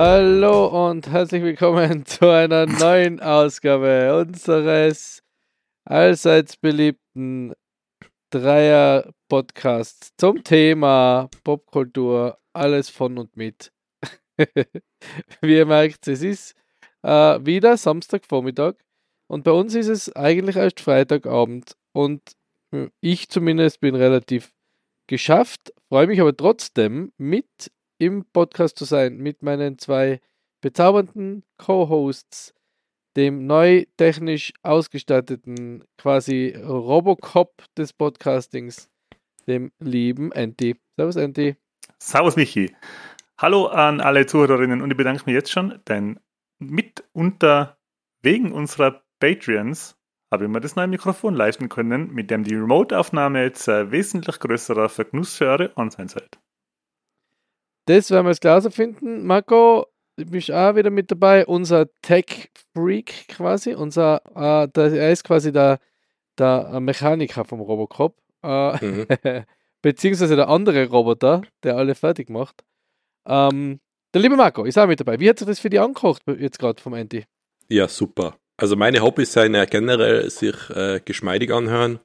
Hallo und herzlich willkommen zu einer neuen Ausgabe unseres allseits beliebten Dreier-Podcasts zum Thema Popkultur, alles von und mit. Wie ihr merkt, es ist äh, wieder Samstagvormittag und bei uns ist es eigentlich erst Freitagabend und ich zumindest bin relativ geschafft, freue mich aber trotzdem mit im Podcast zu sein mit meinen zwei bezaubernden Co-Hosts, dem neu technisch ausgestatteten quasi Robocop des Podcastings, dem lieben Anti. Servus Anti. Servus Michi. Hallo an alle Zuhörerinnen und ich bedanke mich jetzt schon, denn mitunter wegen unserer Patreons habe ich mir das neue Mikrofon leisten können, mit dem die Remote-Aufnahme jetzt wesentlich größerer Vergenuss für eure On-Sein seid. Das werden wir jetzt klar finden. Marco, du bist auch wieder mit dabei. Unser Tech-Freak quasi. Unser, äh, der, er ist quasi der, der Mechaniker vom Robocop. Äh, mhm. beziehungsweise der andere Roboter, der alle fertig macht. Ähm, der liebe Marco ist auch mit dabei. Wie hat sich das für dich angekocht jetzt gerade vom Andy? Ja, super. Also meine Hobbys sind ja generell sich äh, geschmeidig anhören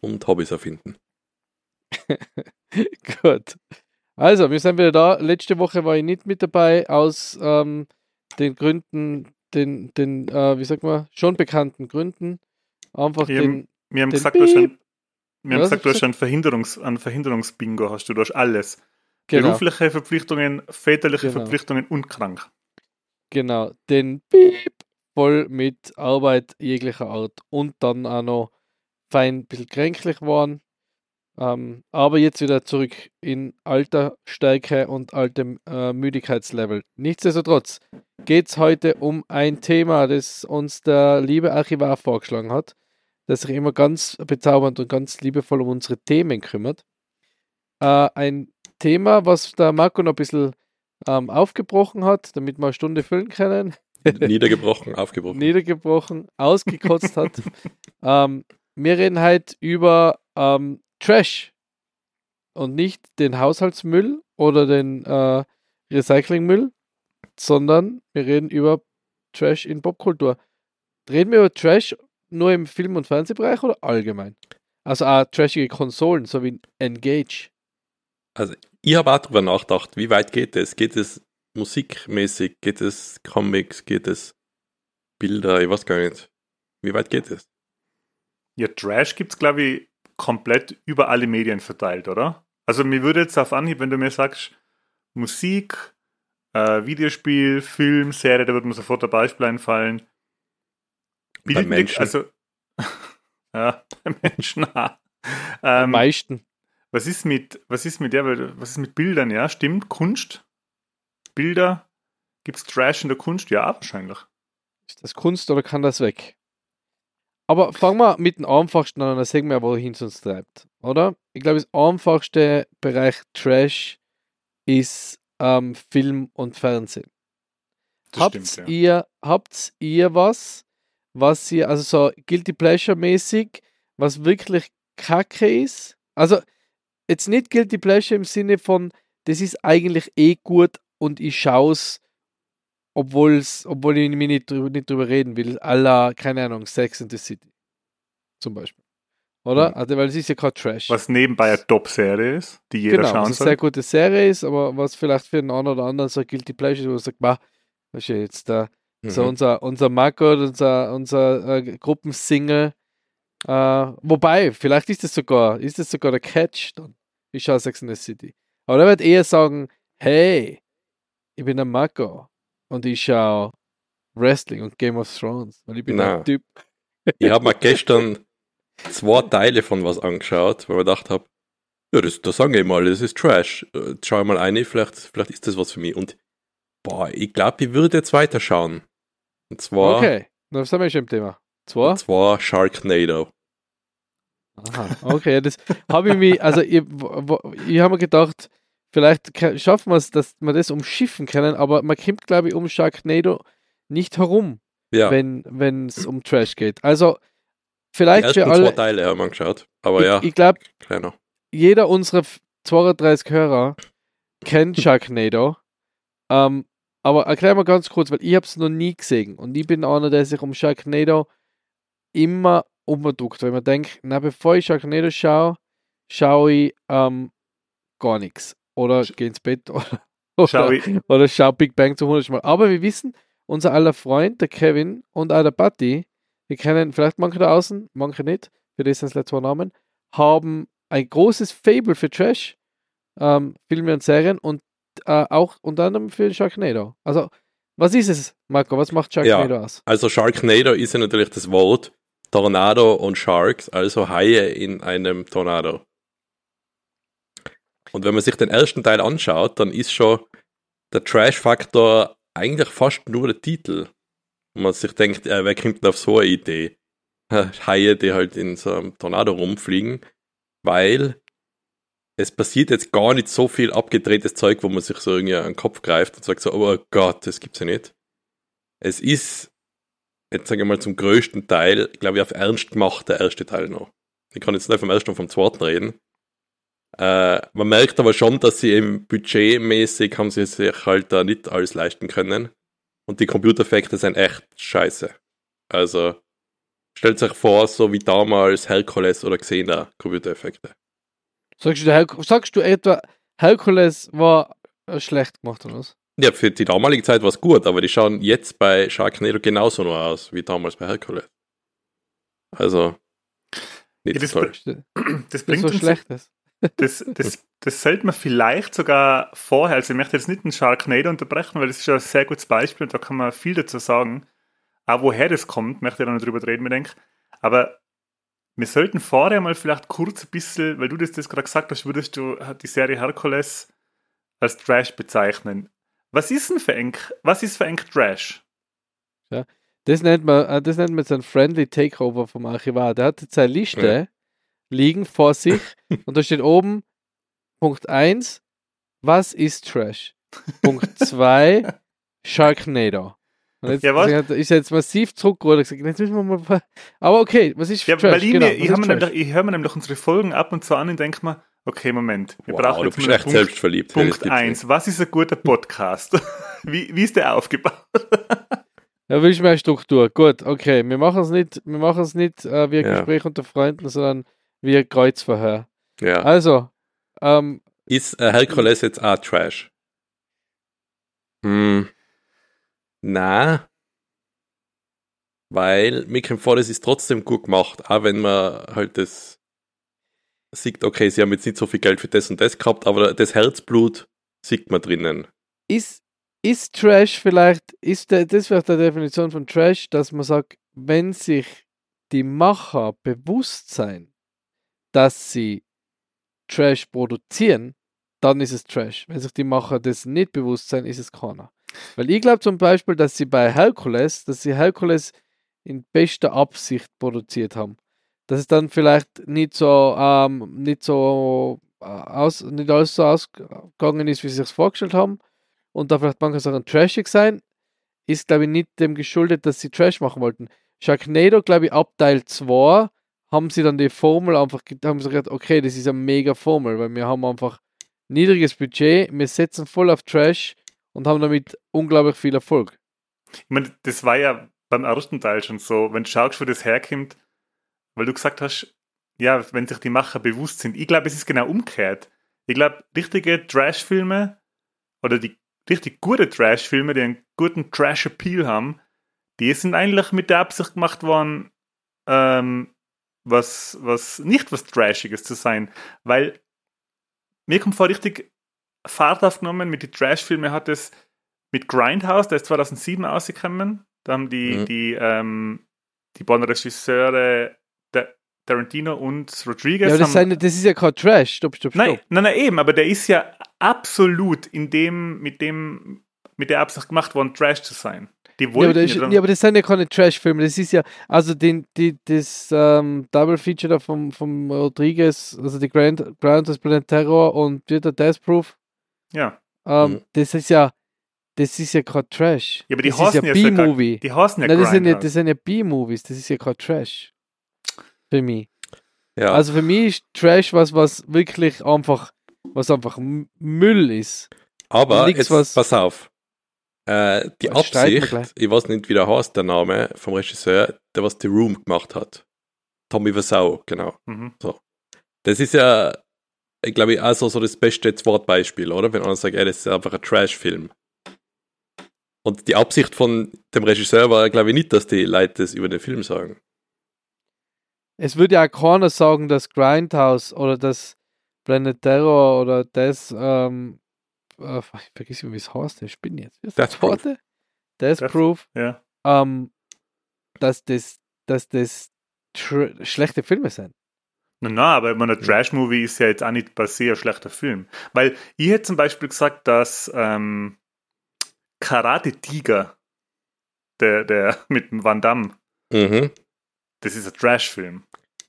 und Hobbys erfinden. Gut. Also, wir sind wieder da. Letzte Woche war ich nicht mit dabei, aus ähm, den Gründen, den, den äh, wie sagt man, schon bekannten Gründen. Einfach wir den. Haben, wir haben den gesagt, du schon, wir haben gesagt, du hast ein, Verhinderungs, ein Verhinderungsbingo, hast du, du hast alles. Genau. Berufliche Verpflichtungen, väterliche genau. Verpflichtungen und krank. Genau, den Piep voll mit Arbeit jeglicher Art und dann auch noch fein ein bisschen kränklich waren. Ähm, aber jetzt wieder zurück in alter Stärke und altem äh, Müdigkeitslevel. Nichtsdestotrotz geht es heute um ein Thema, das uns der liebe Archivar vorgeschlagen hat, das sich immer ganz bezaubernd und ganz liebevoll um unsere Themen kümmert. Äh, ein Thema, was der Marco noch ein bisschen ähm, aufgebrochen hat, damit wir eine Stunde füllen können. Niedergebrochen, aufgebrochen. Niedergebrochen, ausgekotzt hat. ähm, wir reden heute über ähm, Trash und nicht den Haushaltsmüll oder den äh, Recyclingmüll, sondern wir reden über Trash in Popkultur. Reden wir über Trash nur im Film- und Fernsehbereich oder allgemein? Also auch trashige Konsolen, so wie Engage. Also ich habe auch darüber nachgedacht, wie weit geht es? Geht es musikmäßig? Geht es Comics? Geht es Bilder? Ich weiß gar nicht. Wie weit geht es? Ja, Trash gibt es, glaube ich, komplett über alle Medien verteilt, oder? Also mir würde jetzt auf Anhieb, wenn du mir sagst, Musik, äh, Videospiel, Film, Serie, da würde mir sofort ein Beispiel einfallen. Bild Menschen. also ja, bei Menschen. Ähm, Am meisten. Was ist mit, was ist mit der, was ist mit Bildern, ja? Stimmt, Kunst? Bilder? Gibt es Trash in der Kunst? Ja, wahrscheinlich. Ist das Kunst oder kann das weg? Aber fangen wir mit dem einfachsten an, dann sehen wir, wohin es uns treibt, oder? Ich glaube, das einfachste Bereich Trash ist ähm, Film und Fernsehen. habt ja. ihr, habt ihr was, was ihr, also so Guilty Pleasure mäßig, was wirklich kacke ist? Also, jetzt nicht Guilty Pleasure im Sinne von, das ist eigentlich eh gut und ich schaue es obwohl's, obwohl ich mich nicht, nicht drüber reden will, aller, keine Ahnung, Sex in the City. Zum Beispiel. Oder? Mhm. Also, weil es ist ja kein Trash. Was nebenbei eine Top-Serie ist, die jeder genau, schauen soll. eine sehr gute Serie ist, aber was vielleicht für einen oder anderen so Guilty Pleasure ist, wo man sagt, bah, was ist jetzt da? Mhm. So unser, unser Marco, unser, unser äh, Gruppensingle. Äh, wobei, vielleicht ist es sogar, ist es sogar der Catch dann. Ich schaue Sex in the City. Aber er wird eher sagen, hey, ich bin der Marco und ich schaue Wrestling und Game of Thrones, weil ich bin Nein. ein Typ. ich habe mir gestern zwei Teile von was angeschaut, weil ich gedacht habe, ja, das, das sage ich mal, das ist Trash. Äh, schau ich mal eine, vielleicht, vielleicht ist das was für mich. Und boah, ich glaube, ich würde jetzt weiterschauen. Und zwar. Okay, dann sind wir schon im Thema. Zwar? Und zwar Sharknado. Aha, okay, das habe ich mir, also ich, ich habe mir gedacht, vielleicht schaffen wir es, dass wir das umschiffen können, aber man kommt, glaube ich, um Sharknado nicht herum, Ja, wenn es um Trash geht. Also, vielleicht für zwei alle. Teile haben wir angeschaut. Aber ich ja, ich glaube, jeder unserer f- 32 Hörer kennt Sharknado. ähm, aber erklär mal ganz kurz, weil ich habe es noch nie gesehen und ich bin einer, der sich um Sharknado immer umdruckt, weil man denkt, na bevor ich Sharknado schaue, schaue ich ähm, gar nichts oder Sch- gehe ins Bett oder, oder, Schau ich, oder schau Big Bang zum hundertsten Mal. Aber wir wissen, unser aller Freund, der Kevin und auch der Buddy, wir kennen vielleicht manche da außen, manche nicht, für das sind es zwei Namen, haben ein großes Fable für Trash, ähm, Filme und Serien und äh, auch unter anderem für Sharknado. Also, was ist es, Marco? Was macht Sharknado aus? Also Sharknado ist ja natürlich das Wort Tornado und Sharks, also Haie in einem Tornado. Und wenn man sich den ersten Teil anschaut, dann ist schon der Trash-Faktor eigentlich fast nur der Titel. Und man sich denkt, äh, wer kommt denn auf so eine Idee? Haie, die halt in so einem Tornado rumfliegen, weil es passiert jetzt gar nicht so viel abgedrehtes Zeug, wo man sich so irgendwie an den Kopf greift und sagt so, oh Gott, das gibt's ja nicht. Es ist, jetzt sage ich mal, zum größten Teil, glaube ich, auf Ernst gemacht, der erste Teil noch. Ich kann jetzt nicht vom ersten und vom zweiten reden. Äh, man merkt aber schon, dass sie eben budgetmäßig haben sie sich halt da nicht alles leisten können. Und die Computereffekte sind echt scheiße. Also, stellt euch vor, so wie damals Hercules oder Xena Computereffekte. Sagst du, Herk sagst du etwa, Hercules war äh, schlecht gemacht oder was? Ja, für die damalige Zeit war es gut, aber die schauen jetzt bei Sharknado genauso nur aus wie damals bei Hercules. Also, nicht Ja, das so toll. Das das bringt so uns schlecht ist. Das, das, das sollte man vielleicht sogar vorher, also ich möchte jetzt nicht einen Sharknado unterbrechen, weil das ist ja ein sehr gutes Beispiel und da kann man viel dazu sagen. Auch woher das kommt, möchte ich da noch drüber reden, mir denke. Aber wir sollten vorher mal vielleicht kurz ein bisschen, weil du das, das gerade gesagt hast, würdest du die Serie Hercules als Trash bezeichnen. Was ist denn für eng, was ist für Trash? Das nennt man, äh, das nennt man so ein Friendly Takeover vom Archivar. Der hat jetzt seine Liste liegen vor sich und da steht oben Punkt 1, was ist Trash? Punkt 2, Sharknado. Und jetzt Ja, was? hat- ist jetzt massiv zurückgerudert und gesagt, jetzt müssen wir mal. Aber okay, was ist Ja, Trash? weil ich, genau, mir, ich, ich höre mir nämlich unsere Folgen ab und zu an und denke mir, okay, Moment, wir Wow, brauchen du jetzt bist mal einen echt Punkt, selbstverliebt. Punkt gibt's 1. Was ist ein guter Podcast? wie, wie ist der aufgebaut? Da will ich mehr Struktur. Gut, okay. Wir machen es nicht, wir machen es nicht äh, wie ein Ja. Gespräch unter Freunden, sondern wie ein Kreuzverhör. Ja. Also, ähm, Ist äh, Hercules jetzt auch Trash? Hm. Na. Weil mir kommt vor, das ist trotzdem gut gemacht, auch wenn man halt das sieht, okay, sie haben jetzt nicht so viel Geld für das und das gehabt, aber das Herzblut sieht man drinnen. ist, ist Trash vielleicht, ist der, das vielleicht die Definition von Trash, dass man sagt, wenn sich die Macher bewusst sein, dass sie Trash produzieren, dann ist es Trash. Wenn sich die Macher das nicht bewusst sein, ist es keiner. Weil ich glaube zum Beispiel, dass sie bei Hercules, dass sie Hercules in bester Absicht produziert haben. Dass es dann vielleicht nicht so, ähm, nicht so äh, aus, nicht alles so ausgegangen ist, wie sie sich vorgestellt haben und da vielleicht manche Sachen trashig sein, ist glaube ich nicht dem geschuldet, dass sie Trash machen wollten. Sharknado, glaube ich, ab Teil 2 haben sie dann die Formel einfach, haben sie gesagt, okay, das ist eine mega Formel, weil wir haben einfach niedriges Budget, wir setzen voll auf Trash und haben damit unglaublich viel Erfolg. Ich meine, das war ja beim ersten Teil schon so, wenn schaust, wo das herkommt, weil du gesagt hast, ja, wenn sich die Macher bewusst sind. Ich glaube, es ist genau umgekehrt. Ich glaube, richtige Trash-Filme oder die richtig gute Trash-Filme, die einen guten Trash-Appeal haben, die sind eigentlich mit der Absicht gemacht worden, ähm, was, was nicht was Trashiges zu sein. Weil mir kommt vor, richtig Fahrt aufgenommen mit den Trash-Filmen hat es mit Grindhouse, der ist 2007 rausgekommen. Da haben die, Mhm. die, ähm, die beiden Regisseure der Tarantino und Rodriguez. Ja, das, haben, sind, das ist ja kein Trash. Stopp, stopp, stopp. nein, nein, nein, eben, aber der ist ja absolut in dem, mit dem, mit der Absicht gemacht worden, Trash zu sein. Die Ja aber, wollten das, ja aber das sind ja keine Trash-Filme. Das ist ja, also den, die, das ähm, Double Feature da vom, vom Rodriguez, also die Grand, Grand Planet Terror und der Death Proof. Ja. Ähm, Mhm. Das ist ja, das ist ja kein Trash. Ja, aber die das ist ja B-Movie. Die heißen ja Nein, das sind ja, das sind ja B-Movies, das ist ja kein Trash. Für mich. Ja, Also für mich ist Trash was, was wirklich einfach, was einfach Müll ist. aber nix, jetzt, was- pass auf. Äh, die Absicht, ich weiß nicht, wie der heißt, der Name vom Regisseur, der was The Room gemacht hat. Tommy Wiseau, genau. Mhm. Das ist ja, ich glaube, also so das beste Zweitbeispiel, oder? Wenn einer sagt, ey, das ist einfach ein Trash-Film. Und die Absicht von dem Regisseur war, glaube ich, nicht, dass die Leute das über den Film sagen. Es würde ja auch keiner sagen, dass Grindhouse oder das Planet Terror oder das, ähm, äh, ich vergiss immer, wie es heißt, ich bin jetzt. Ist das Death Proof. Death Death- Proof, Ja. ähm, dass das, dass das tr- schlechte Filme sind. Na, na, aber ich meine, ein Trash-Movie ist ja jetzt auch nicht per se ein schlechter Film. Weil ich hätte zum Beispiel gesagt, dass ähm, Karate Tiger, der, der mit dem Van Damme, Mhm. Das ist ein Trash-Film.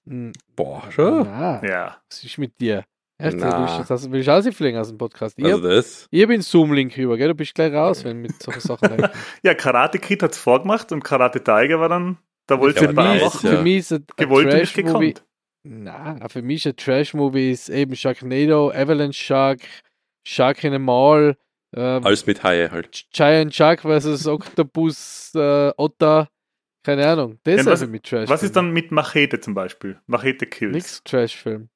Hm, Boah, schon. Na, Ja. was ist mit dir? Echt, Na. du willst, jetzt hast, willst du ausfliegen aus dem Podcast? Ich, Also das. ich den Zoom-Link rüber, gell? Du bist gleich raus, wenn mit solchen Sachen. Ja, Karate Kid hat es vorgemacht und Karate Tiger war dann, da wollte ich ja, machen. für mich ist ein, ein Gewollt nicht Trash-Movie. gekonnt. Na, für mich ist ein Trash-Movie ist eben Sharknado, Avalanche Shark, Shark in a Mall, äh, Alles mit Haie halt. Giant Shark versus Octopus äh, Otter, keine Ahnung. Das ist was- mich Trash. Was ist dann mit Machete zum Beispiel? Machete Kills. Nix Trash-Film.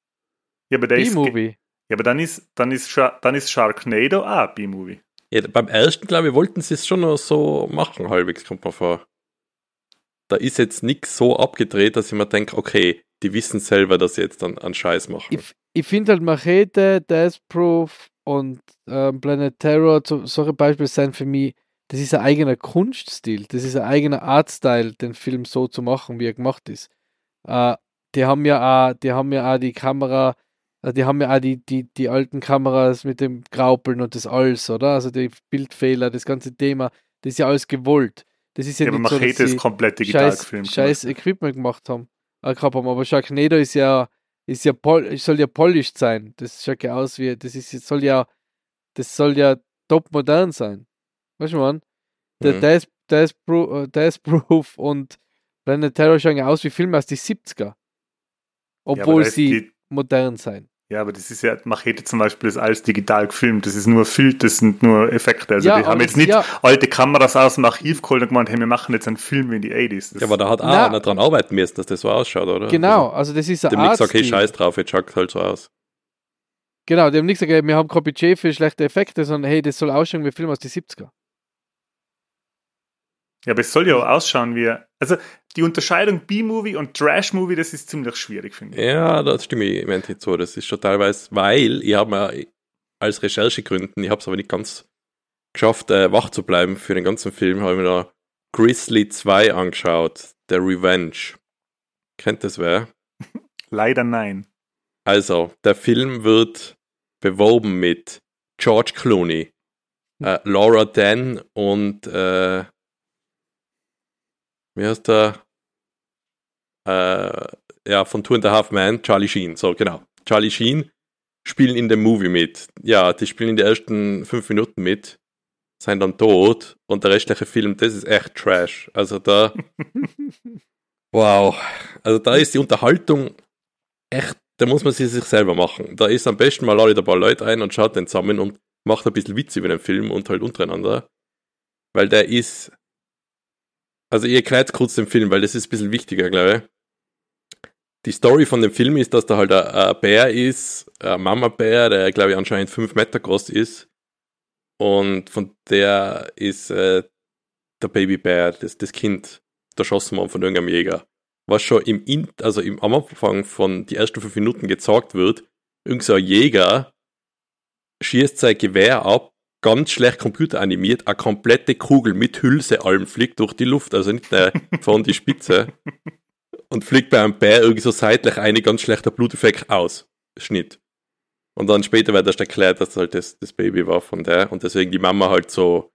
Ja, aber der ist, ja, B-Movie. aber dann ist, dann ist, dann ist Sharknado auch ein B-Movie. Ja, beim ersten, glaube ich, wollten sie es schon noch so machen, halbwegs, kommt mir vor. Da ist jetzt nichts so abgedreht, dass ich mir denke, okay, die wissen selber, dass sie jetzt dann einen Scheiß machen. Ich, ich finde halt Machete, Death Proof und ähm, Planet Terror, so, solche Beispiele sind für mich, das ist ein eigener Kunststil, das ist ein eigener Artstyle, den Film so zu machen, wie er gemacht ist. Äh, die haben ja auch, die haben ja auch die Kamera, äh, die haben ja auch die, die, die alten Kameras mit dem Graupeln und das alles, oder? Also die Bildfehler, das ganze Thema, das ist ja alles gewollt. Das ist ja, Ja, aber nicht so, dass Machete ist komplett digital scheiß, gefilmt. scheiß Equipment gemacht haben, äh, gehabt haben. Aber Sharknado ist ja, ist ja pol soll ja polished sein. Das schaut ja aus wie, das ist, soll ja, das soll ja top modern sein. Weißt du, man? Der Mhm. Death, Death, Proof, äh, Death Proof und Planet Terror schauen ja aus wie Filme aus den 70er. Ja, aber Obwohl ist sie die- modern sein. Ja, aber das ist ja, Machete zum Beispiel ist alles digital gefilmt. Das ist nur Film, das sind nur Effekte. Also Ja, die haben jetzt nicht ja. alte Kameras aus dem Archiv geholt und gemeint, hey, wir machen jetzt einen Film wie in die 80s. Das Ja, aber da hat auch Na. einer dran arbeiten müssen, dass das so ausschaut, oder? Genau, also das ist Also, ein dem nicht gesagt, okay, scheiß drauf, jetzt schaut halt so aus. Genau, die haben nicht gesagt, wir haben kein Budget für schlechte Effekte, sondern hey, das soll ausschauen wie Film aus den 70er. Ja, aber es soll ja auch ausschauen wie. Also die Unterscheidung B-Movie und Trash-Movie, das ist ziemlich schwierig, finde ich. Ja, das stimme ich im Endeffekt zu. Das ist schon teilweise, weil ich habe mir als Recherchegründen, ich habe es aber nicht ganz geschafft, äh, wach zu bleiben für den ganzen Film, habe ich mir da Grizzly 2 angeschaut, The Revenge. Kennt das wer? Leider nein. Also, der Film wird beworben mit George Clooney, äh, Laura Dan und äh, wie heißt der? Äh, ja, von Two and a Half Men, Charlie Sheen. So, genau. Charlie Sheen spielen in dem Movie mit. Ja, die spielen in den ersten fünf Minuten mit, sind dann tot und der restliche Film, das ist echt Trash. Also da, wow. Also da ist die Unterhaltung echt, da muss man sie sich selber machen. Da ist am besten mal alle ein paar Leute ein und schaut den zusammen und macht ein bisschen Witz über den Film und halt untereinander. Weil der ist, also ihr erklärt kurz den Film, weil das ist ein bisschen wichtiger, glaube ich. Die Story von dem Film ist, dass da halt ein, ein Bär ist, ein Mama-Bär, der glaube ich anscheinend fünf Meter groß ist. Und von der ist äh, der Babybär, das, das Kind, erschossen worden von irgendeinem Jäger. Was schon im, In also im am Anfang von die ersten fünf Minuten gezeigt wird, irgend so Jäger schießt sein Gewehr ab, ganz schlecht computeranimiert, eine komplette Kugel mit Hülse allem fliegt durch die Luft, also nicht äh, von die Spitze und fliegt bei einem Bär irgendwie so seitlich eine ganz schlechter Bluteffekt aus. Schnitt. Und dann später wird erst erklärt, dass halt das, das Baby war von der und deswegen die Mama halt so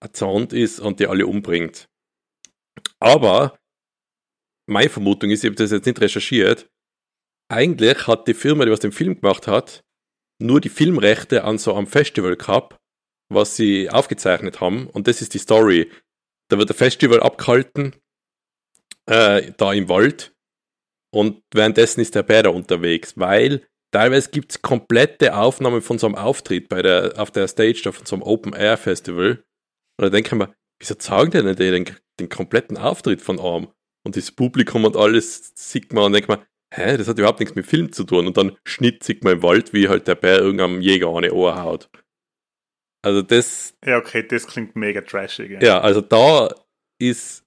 erzahnt ist und die alle umbringt. Aber meine Vermutung ist, ich habe das jetzt nicht recherchiert, eigentlich hat die Firma, die was den Film gemacht hat, nur die Filmrechte an so einem Festival gehabt, was sie aufgezeichnet haben. Und das ist die Story. Da wird ein Festival abgehalten, äh, da im Wald. Und währenddessen ist der Bär da unterwegs, weil teilweise gibt es komplette Aufnahmen von so einem Auftritt bei der, auf der Stage von so einem Open Air Festival. Und da denke ich mir, wieso zeigen die nicht den, den kompletten Auftritt von Arm? Und das Publikum und alles sieht man und denkt man, hä, das hat überhaupt nichts mit Film zu tun. Und dann schnitt sieht man im Wald, wie halt der Bär irgendeinem Jäger eine Ohr haut. Also das. Ja, okay, das klingt mega trashig. Ja, ja also da ist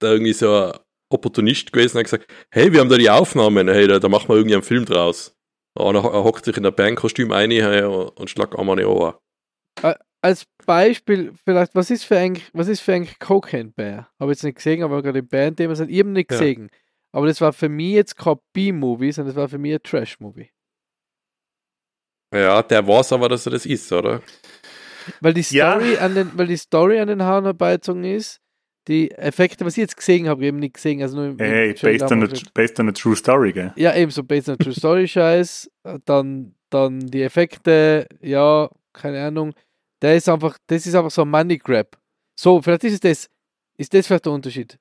da irgendwie so ein Opportunist gewesen und hat gesagt, hey, wir haben da die Aufnahmen, hey, da, da machen wir irgendwie einen Film draus. Und er hockt sich in der Bandkostüm ein hey, und schlagt einmal eine Ohr. Als Beispiel, vielleicht, was ist für ein, was ist für ein Cocaine Bear? Habe ich jetzt nicht gesehen, aber gerade die Band, die wir sind, eben nicht gesehen. Ja. Aber das war für mich jetzt kein B-Movie, sondern das war für mich ein Trash-Movie. Ja, der weiß aber, dass er das ist, oder? Weil die Story, ja. an, den, weil die Story an den Haaren herbeizogen ist, die Effekte, was ich jetzt gesehen habe, eben nicht gesehen. Also nur hey, based on, a, based on a true story, gell? Ja, eben so based on a true story Scheiß. Dann, dann die Effekte, ja, keine Ahnung. Der ist einfach, das ist einfach so ein Money Grab. So, vielleicht ist es das. Ist das vielleicht der Unterschied?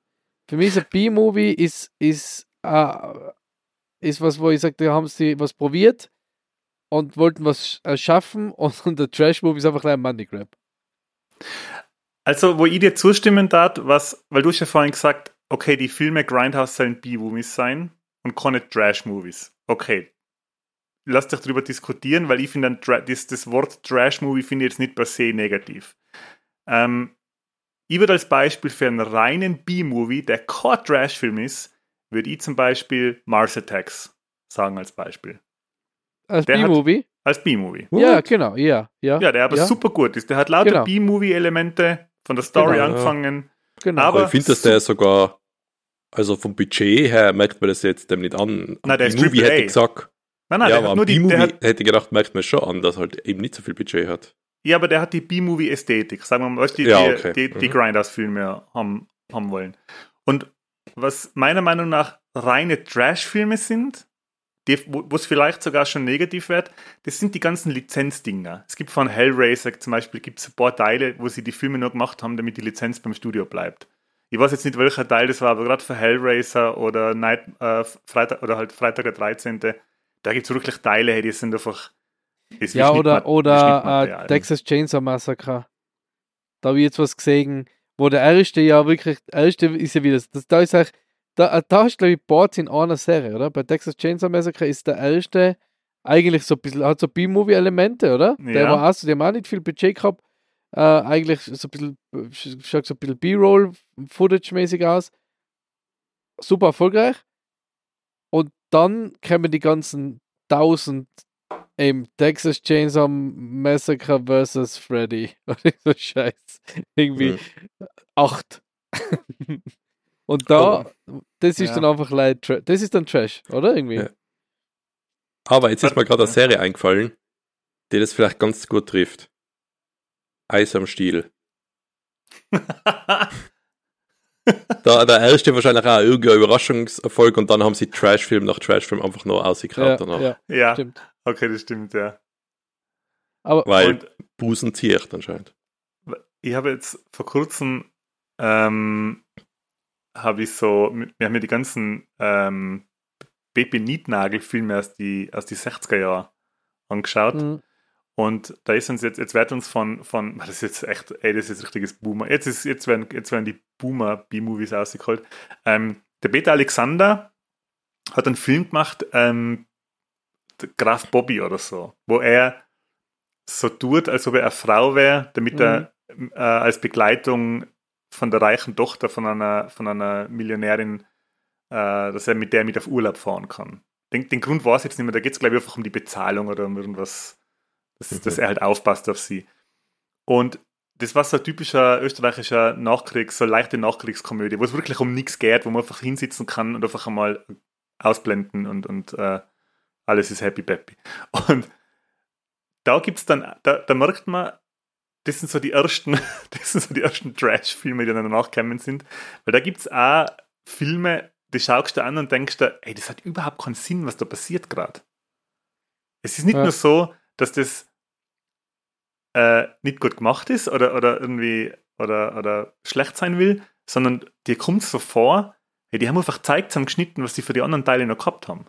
Für mich ist ein B-Movie ist, ist, uh, ist was, wo ich sage, da haben sie was probiert und wollten was erschaffen und, und der Trash-Movie ist einfach ein Money Grab. Also, wo ich dir zustimmen darf, was, weil du hast ja vorhin gesagt, okay, die Filme Grindhouse sollen B-Movies sein und keine Trash-Movies. Okay. Lass dich darüber diskutieren, weil ich finde, das, das Wort Trash-Movie finde ich jetzt nicht per se negativ. Ähm, ich würde als Beispiel für einen reinen B-Movie, der kein Trash-Film ist, würde ich zum Beispiel Mars Attacks sagen als Beispiel. Als B-Movie? Als B-Movie. Ja, genau, ja. Ja, ja der aber ja. super gut ist. Der hat lauter genau. B-Movie-Elemente von der Story genau, angefangen. Genau. Aber, aber ich finde, dass der sogar, also vom Budget her merkt man das jetzt dem nicht an. Nein, der ist Movie hätte ich gesagt. Nein, nein, ja, aber nur die, der hat, hätte gedacht, merkt man schon an, dass er halt eben nicht so viel Budget hat. Ja, aber der hat die B-Movie-Ästhetik, sagen wir mal, die, ja, okay. die, die, die mhm. Grindhouse-Filme haben, haben wollen. Und was meiner Meinung nach reine Trash-Filme sind, wo es vielleicht sogar schon negativ wird, das sind die ganzen Lizenzdinger. Es gibt von Hellraiser zum Beispiel gibt's ein paar Teile, wo sie die Filme nur gemacht haben, damit die Lizenz beim Studio bleibt. Ich weiß jetzt nicht, welcher Teil das war, aber gerade für Hellraiser oder Night, äh, Freitag oder halt Freitag der 13. Da gibt es wirklich Teile, die sind einfach. Ja, oder, oder äh, Texas Chainsaw Massacre. Da habe ich jetzt was gesehen, wo der erste ja wirklich, der erste ist ja wieder, das, da ist eigentlich da, äh, da hast du, glaube ich, Boards in einer Serie, oder? Bei Texas Chainsaw Massacre ist der erste eigentlich so ein bisschen, hat so B-Movie-Elemente, oder? Ja. Der war auch so, die haben auch nicht viel Budget gehabt. Äh, eigentlich so ein bisschen, schaut so ein bisschen B-Roll-Footage-mäßig aus. Super erfolgreich. Und dann kommen die ganzen tausend eben Texas Chainsaw Massacre vs. Freddy. Oder so Scheiß. Irgendwie mhm. acht. Und da, oh. das ist ja. dann einfach leid, das ist dann Trash, oder? Irgendwie. Ja. Aber jetzt ist mir gerade eine Serie eingefallen, die das vielleicht ganz gut trifft. Eis am Stiel. da, der erste wahrscheinlich auch irgendein Überraschungserfolg und dann haben sie Trashfilm nach Trashfilm einfach nur ausgekramt ja, danach. Ja, ja, stimmt. Okay, das stimmt, ja. Aber, Weil und, Busen zieht anscheinend. Ich habe jetzt vor kurzem ähm, habe ich so, wir haben ja die ganzen ähm, Baby Nietnagel-Filme aus die, aus die 60er Jahre angeschaut. Mhm. Und da ist uns jetzt, jetzt wird uns von, von, das ist jetzt echt, ey, das ist richtiges Boomer. Jetzt, ist, jetzt, werden, jetzt werden die Boomer-B-Movies ausgeholt. Ähm, der Peter Alexander hat einen Film gemacht, ähm, Graf Bobby oder so, wo er so tut, als ob er eine Frau wäre, damit mhm. er äh, als Begleitung von der reichen Tochter von einer, von einer Millionärin, äh, dass er mit der mit auf Urlaub fahren kann. Den, den Grund war es jetzt nicht mehr, da geht es, glaube ich, einfach um die Bezahlung oder um irgendwas, dass, mhm. dass er halt aufpasst auf sie. Und das war so ein typischer österreichischer Nachkriegs-, so leichte Nachkriegskomödie, wo es wirklich um nichts geht, wo man einfach hinsitzen kann und einfach einmal ausblenden und, und äh, alles ist happy peppy. Und da gibt es dann, da, da merkt man, das sind so die ersten, das sind so die ersten Trash-Filme, die dann danach gekommen sind. Weil da gibt es auch Filme, die schaust du an und denkst dir, ey, das hat überhaupt keinen Sinn, was da passiert gerade. Es ist nicht Ja. nur so, dass das äh, nicht gut gemacht ist oder, oder irgendwie oder, oder schlecht sein will, sondern dir kommt so vor, hey, die haben einfach Zeit zusammengeschnitten, was sie für die anderen Teile noch gehabt haben.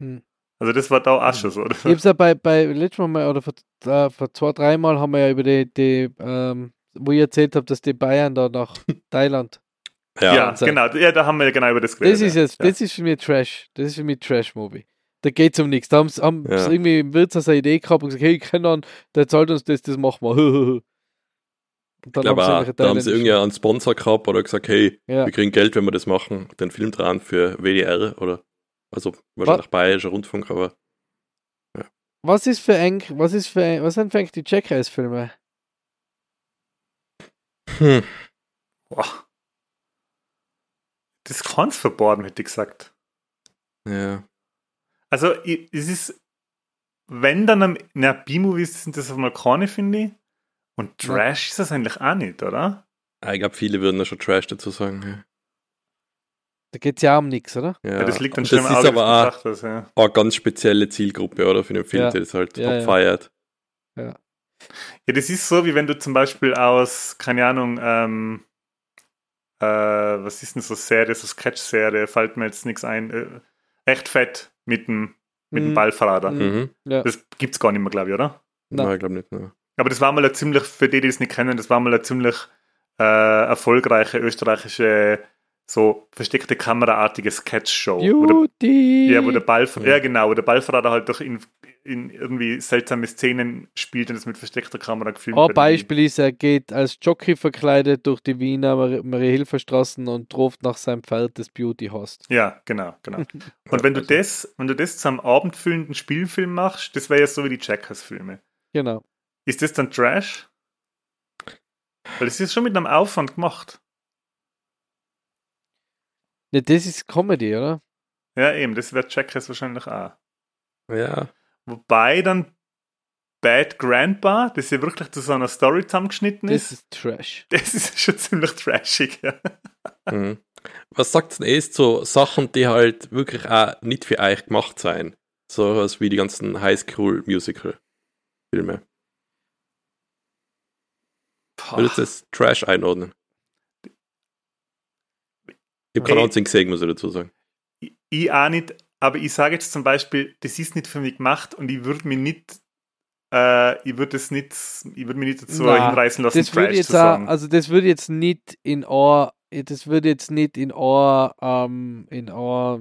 Hm. Also das war da auch schon so. Ich hab's ja bei, bei letztes Mal oder vor, äh, vor zwei, drei Mal haben wir ja über die, die ähm, wo ich erzählt habe, dass die Bayern da nach Thailand. Ja, Ja, genau. Ja, da haben wir ja genau über das geredet. Das ist ja. jetzt, das ist für mich Trash. Das ist für mich Trash-Movie. Da geht's um nichts. Da haben sie haben Ja. irgendwie im Wirtshaus eine Idee gehabt und gesagt, hey, keine Ahnung, der zahlt uns das, das machen wir. Und Ich glaube irgendwelche da haben sie irgendwie einen Sponsor gehabt oder gesagt, hey, Ja. wir kriegen Geld, wenn wir das machen, den Film dran für WDR oder also wahrscheinlich Bayerischer Rundfunk, aber Was ist für eng, was ist für eng, was sind für eng die Jackass-Filme? hm, Boah. Das ist ganz verborgen, hätte ich gesagt. ja. Also, es ist, wenn dann am- na, B-Movies sind das einmal keine, finde ich. Und Ja. Trash ist das eigentlich auch nicht, oder? Ah, Ich glaube, viele würden da schon Trash dazu sagen. Da geht's ja um nichts, oder? Ja, Ja, das liegt dann schon das im ist Auge aber auch des ja. eine ganz spezielle Zielgruppe, oder, für den Film, Ja. der das halt Ja, ja. abfeiert. Ja, das ist so, wie wenn du zum Beispiel aus, keine Ahnung, ähm, äh, was ist denn so Serie, so Sketch-Serie, fällt mir jetzt nichts ein. Äh, echt fett mit dem, mit dem Mhm. Ballverrater. Mhm. Mhm. Ja. Das gibt's gar nicht mehr, glaube ich, oder? Nein. Nein, ich glaube nicht. Nein. Aber das war mal ein ziemlich, für die, die es nicht kennen, das war mal eine ziemlich äh, erfolgreiche österreichische, so versteckte Kameraartige Sketch-Show. Wo der, Beauty! ja, wo der Ball, ja. Ja. genau, wo der Ballverrater halt doch in, in irgendwie seltsame Szenen spielt und das mit versteckter Kamera gefilmt Ein wird. Beispiel ist, er geht als Jockey verkleidet durch die Wiener Mar- Marie-Hilfer-Straßen und ruft nach seinem Pferd, das Beauty hast. Ja, genau, genau. Und wenn du das, wenn du das zu einem abendfüllenden Spielfilm machst, das wäre ja so wie die Jackers-Filme. Genau. Ist das dann Trash? Weil das ist schon mit einem Aufwand gemacht. Ne, das ist Comedy, oder? Ja, eben, das wäre Jackers wahrscheinlich auch. Ja, Wobei dann Bad Grandpa, das ja wirklich zu so einer Story zusammengeschnitten Das ist, ist Trash. das ist schon ziemlich trashig. Ja. Mhm. Was sagt denn erst so Sachen, die halt wirklich auch nicht für euch gemacht sein? So was wie die ganzen Highschool-Musical-Filme. Würdest du das Trash einordnen? Ich habe keine Hey. einzigen gesehen, muss ich dazu sagen. Ich, ich auch nicht, aber ich sage jetzt zum Beispiel, das ist nicht für mich gemacht und ich würde mich nicht, äh, ich würde es nicht, ich würde mich nicht dazu Na, hinreißen lassen, Das würde Trash jetzt zu auch, sagen. also das würde jetzt nicht in Ohr, das würde jetzt nicht in Ohr, ähm, in Ohr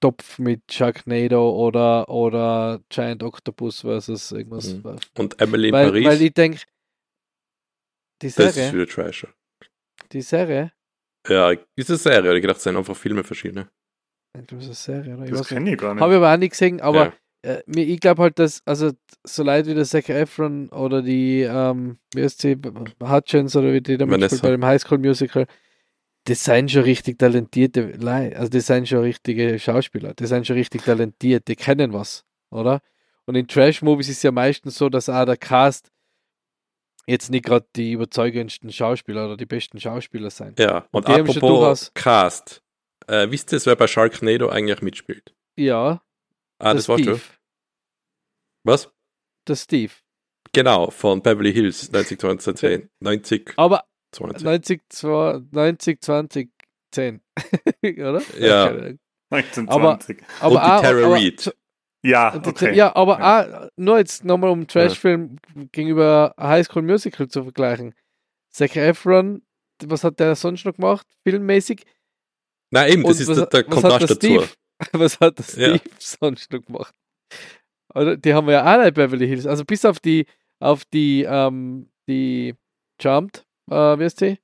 Topf mit Sharknado oder oder Giant Octopus versus irgendwas. Mhm. Und Emily in Weil, Paris, weil ich denke, die das ist Serie, wieder Trash. die Serie, Ja, ist eine Serie, ich dachte, es sind einfach Filme verschiedene. ich glaube, es ist eine Serie, oder? Ich das kenne ich gar nicht. Habe ich aber auch nicht gesehen, aber ja. äh, ich glaube halt, dass, also so Leute wie der Zac Efron oder die, ähm, wie heißt sie, Hutchins oder wie die da mitspielt bei dem Highschool Musical, das sind schon richtig talentierte Leute, also das sind schon richtige Schauspieler, das sind schon richtig talentiert, die kennen was, oder? Und in Trash-Movies ist ja meistens so, dass auch der Cast jetzt nicht gerade die überzeugendsten Schauspieler oder die besten Schauspieler sind. ja, und schon apropos durchaus- Cast. Äh, wisst ihr, wer bei Sharknado eigentlich mitspielt? Ja, Ah, der das warst Steve. Was? Der Steve. Genau, von Beverly Hills 90 2010. 90 Aber 20. 90, 90, 20, 10. Oder? Ja. Keine Ahnung. 1920. Aber Und die auch- Tara aber- Reid. Ja, okay. Ja, aber Auch, nur jetzt nochmal um Trashfilm gegenüber High School Musical zu vergleichen. Zac Efron, was hat der sonst noch gemacht, filmmäßig? Nein, eben, das Und ist was, der, der was Kontrast hat der dazu. Steve, was hat der Ja. Steve sonst noch gemacht? Oder, die haben wir ja alle Beverly Hills. Also bis auf die, auf die, ähm, die Charmed, äh, wie heißt die?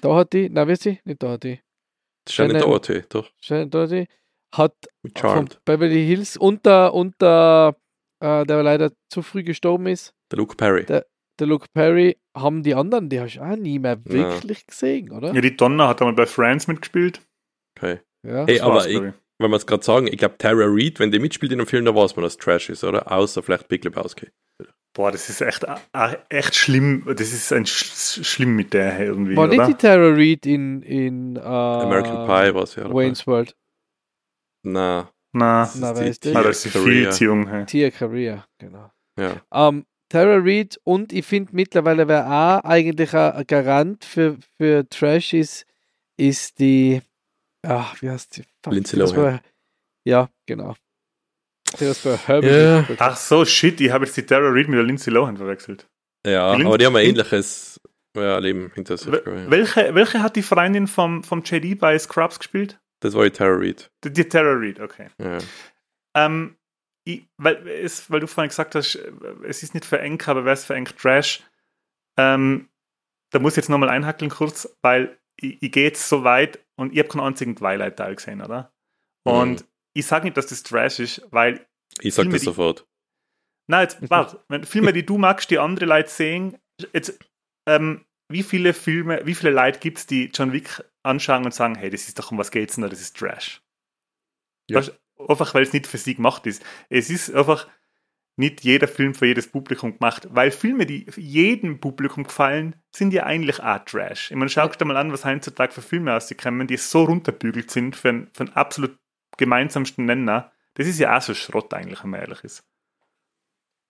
Da hat die, nein, wie heißt die? Nicht da hat die. Das ist ja nicht Shannon- Dorothy, doch. Shannon Doherty hat von. Beverly Hills und der, und der, äh, der leider zu früh gestorben ist, Der Luke Perry. Der- der Luke Perry, haben die anderen, die hast du auch nie mehr Ja. wirklich gesehen, oder? Ja, die Donna hat einmal bei Friends mitgespielt. Okay. Ja. War's, aber ich, wenn wir es gerade sagen, ich glaube, Tara Reid, wenn die mitspielt in einem Film, dann weiß man, dass Trash ist, oder? Außer vielleicht Big Lebowski. Boah, das ist echt, äh, echt schlimm. Das ist ein sch schlimm mit der irgendwie, War nicht die Tara Reid in, in äh, American Pie war es ja. Wayne's World? Na, Na, Na, wer ist die- der? ah, das ist viel Korea. zu jung. Hey. Tia Career, genau. Ja. Ähm, Tara Reid und ich finde mittlerweile, wer auch eigentlich ein Garant für, für Trash ist, ist die, ach, wie heißt die? Lindsay das Lohan. Ja, genau. Das. Ja. Ach so, shit, ich habe jetzt die Tara Reid mit der Lindsay Lohan verwechselt. Ja, Die aber die haben ein ähnliches ja, Leben hinter sich. Wel- ja. Welche, welche hat die Freundin vom, vom JD bei Scrubs gespielt? Das war die Tara Reid. Die, die Tara Reid, okay. Ja. Ähm, ich, weil, es, weil du vorhin gesagt hast, es ist nicht für eng, aber wer ist für eng Trash? Ähm, da muss ich jetzt nochmal einhackeln kurz, weil ich, ich gehe jetzt so weit und ich habe keinen einzigen Twilight-Teil gesehen, oder? Und Mhm. ich sage nicht, dass das Trash ist, weil, Ich sag Filme, das die- sofort. na jetzt, warte, wenn Filme, die du magst, die andere Leute sehen, jetzt, ähm, wie viele Filme, wie viele Leute gibt es, die John Wick anschauen und sagen, hey, das ist doch um was geht's denn, da, das ist Trash. Ja. Weißt, einfach weil es nicht für sie gemacht ist. Es ist einfach nicht jeder Film für jedes Publikum gemacht, weil Filme, die jedem Publikum gefallen, sind ja eigentlich auch Trash. Ich meine, schau dir mal an, was heutzutage für Filme auskommen, die so runterbügelt sind für einen, für einen absolut gemeinsamsten Nenner. Das ist ja auch so Schrott eigentlich, wenn man ehrlich ist.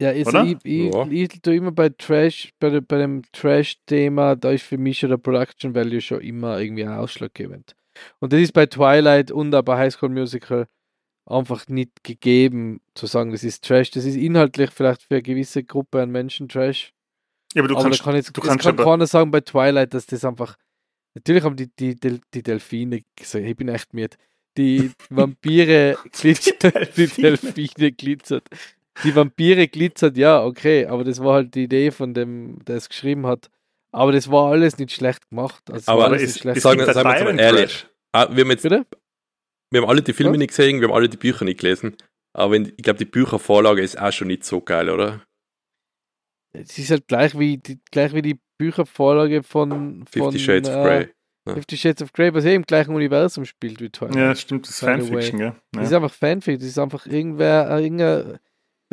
Ja, Oder? ich, ich, Ja. ich tue immer bei Trash, bei, bei dem Trash-Thema, da ist für mich schon der Production Value schon immer irgendwie ausschlaggebend. Und das ist bei Twilight und auch bei High School Musical einfach nicht gegeben, zu sagen, das ist Trash. Das ist inhaltlich vielleicht für eine gewisse Gruppe an Menschen Trash. Ja, aber du aber kannst, kann jetzt du kannst kann aber, keiner sagen bei Twilight, dass das einfach. Natürlich haben die, die, Del- die Delfine gesagt, ich bin echt müde. Die Vampire glitzert, die Delfine. Delfine glitzert. Die Vampire glitzert, ja, okay, aber das war halt die Idee von dem, der es geschrieben hat. Aber das war alles nicht schlecht gemacht. Also Aber es, nicht schlecht. es Sagen- sagen wir mal ehrlich. Ah, wir, haben jetzt, Bitte? wir haben alle die Filme Was? nicht gesehen, wir haben alle die Bücher nicht gelesen. Aber ich glaube, die Büchervorlage ist auch schon nicht so geil, oder? Es ist halt gleich wie die, gleich wie die Büchervorlage von, von Fifty Shades of äh, Grey. Fifty Shades of Grey, was eh im gleichen Universum spielt wie Twilight. Ja, stimmt, das ist Fanfiction, gell? Das ist Ja. einfach Fanfic, das ist einfach irgendwer, äh, irgendein,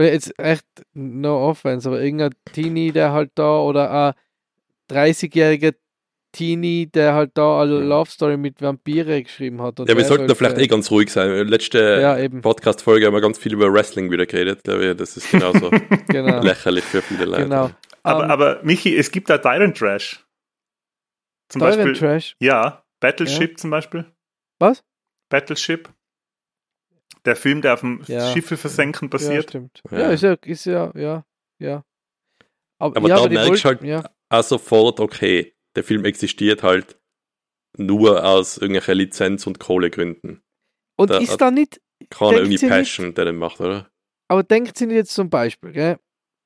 jetzt echt, no offense, aber irgendein Teenie, der halt da, oder ein 30-jähriger Teenie, der halt da eine Love Story mit Vampire geschrieben hat. und Ja, wir sollten da vielleicht eh ganz ruhig sein. Letzte Ja, Podcast-Folge haben wir ganz viel über Wrestling wieder geredet. Glaube ich, das ist genauso genau. lächerlich für viele Leute. genau. Aber, Ähm, aber Michi, es gibt da Tyrant Trash. Zum Tyrant Beispiel, Trash. ja, Battleship zum Beispiel. Was? Battleship. Der Film, der auf dem Ja. Schiffe versenken Ja, basiert. stimmt. Ja. Ja, ist ja, ist ja, ja, ja. Aber ja, da die merkst du halt- ja, Auch sofort, okay, der Film existiert halt nur aus irgendwelchen Lizenz- und Kohlegründen. Und da- ist da nicht, Denkt irgendwie sie nicht- Passion, der den macht, oder? Aber denkt sich jetzt zum Beispiel, gell?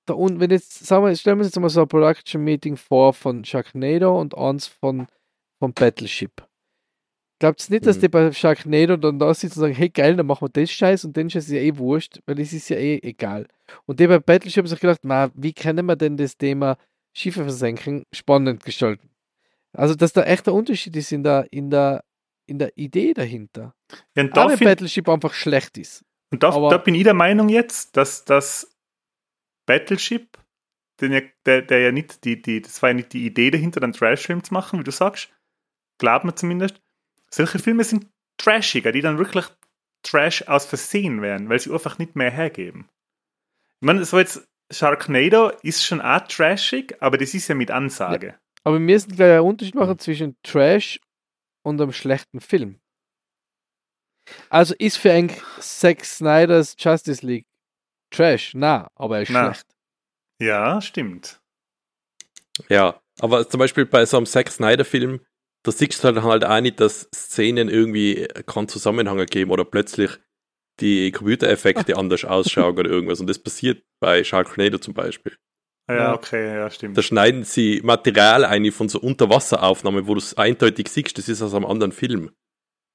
Da unten, wenn jetzt, sagen wir, stellen wir uns jetzt mal so ein Production Meeting vor von Sharknado und eins von, von Battleship. Glaubt ihr nicht, dass Mhm. die bei Sharknado dann da sitzen und sagen, hey geil, dann machen wir das Scheiß und den Scheiß ist ja eh wurscht, weil es ist ja eh egal. Und die bei Battleship haben sich gedacht, na, wie können wir denn das Thema Schiffe versenken spannend gestalten? Also, dass da echt der Unterschied ist in der, in der, in der Idee dahinter. Ja, und da, wenn find, Battleship einfach schlecht ist. und da, aber- da bin ich der Meinung jetzt, dass das Battleship, den ja, der, der ja nicht die, die, das war ja nicht die Idee dahinter, einen Trash-Film zu machen, wie du sagst. Glaubt man zumindest. Solche Filme sind trashiger, die dann wirklich Trash aus Versehen werden, weil sie einfach nicht mehr hergeben. Ich meine, so jetzt Sharknado ist schon auch trashig, aber das ist ja mit Ansage. Aber wir müssen gleich einen Unterschied machen zwischen Trash und einem schlechten Film. Also ist für ein Zack Snyder's Justice League Trash? Na, aber er ist Na. schlecht. Ja, stimmt. Ja, aber zum Beispiel bei so einem Zack Snyder-Film, da siehst du halt, halt auch nicht, dass Szenen irgendwie keinen Zusammenhang ergeben oder plötzlich die Computereffekte anders ausschauen oder irgendwas. Und das passiert bei Sharknado zum Beispiel. Ja, okay, ja, stimmt. Da schneiden sie Material ein von so Unterwasseraufnahmen, wo du es eindeutig siehst, das ist aus einem anderen Film.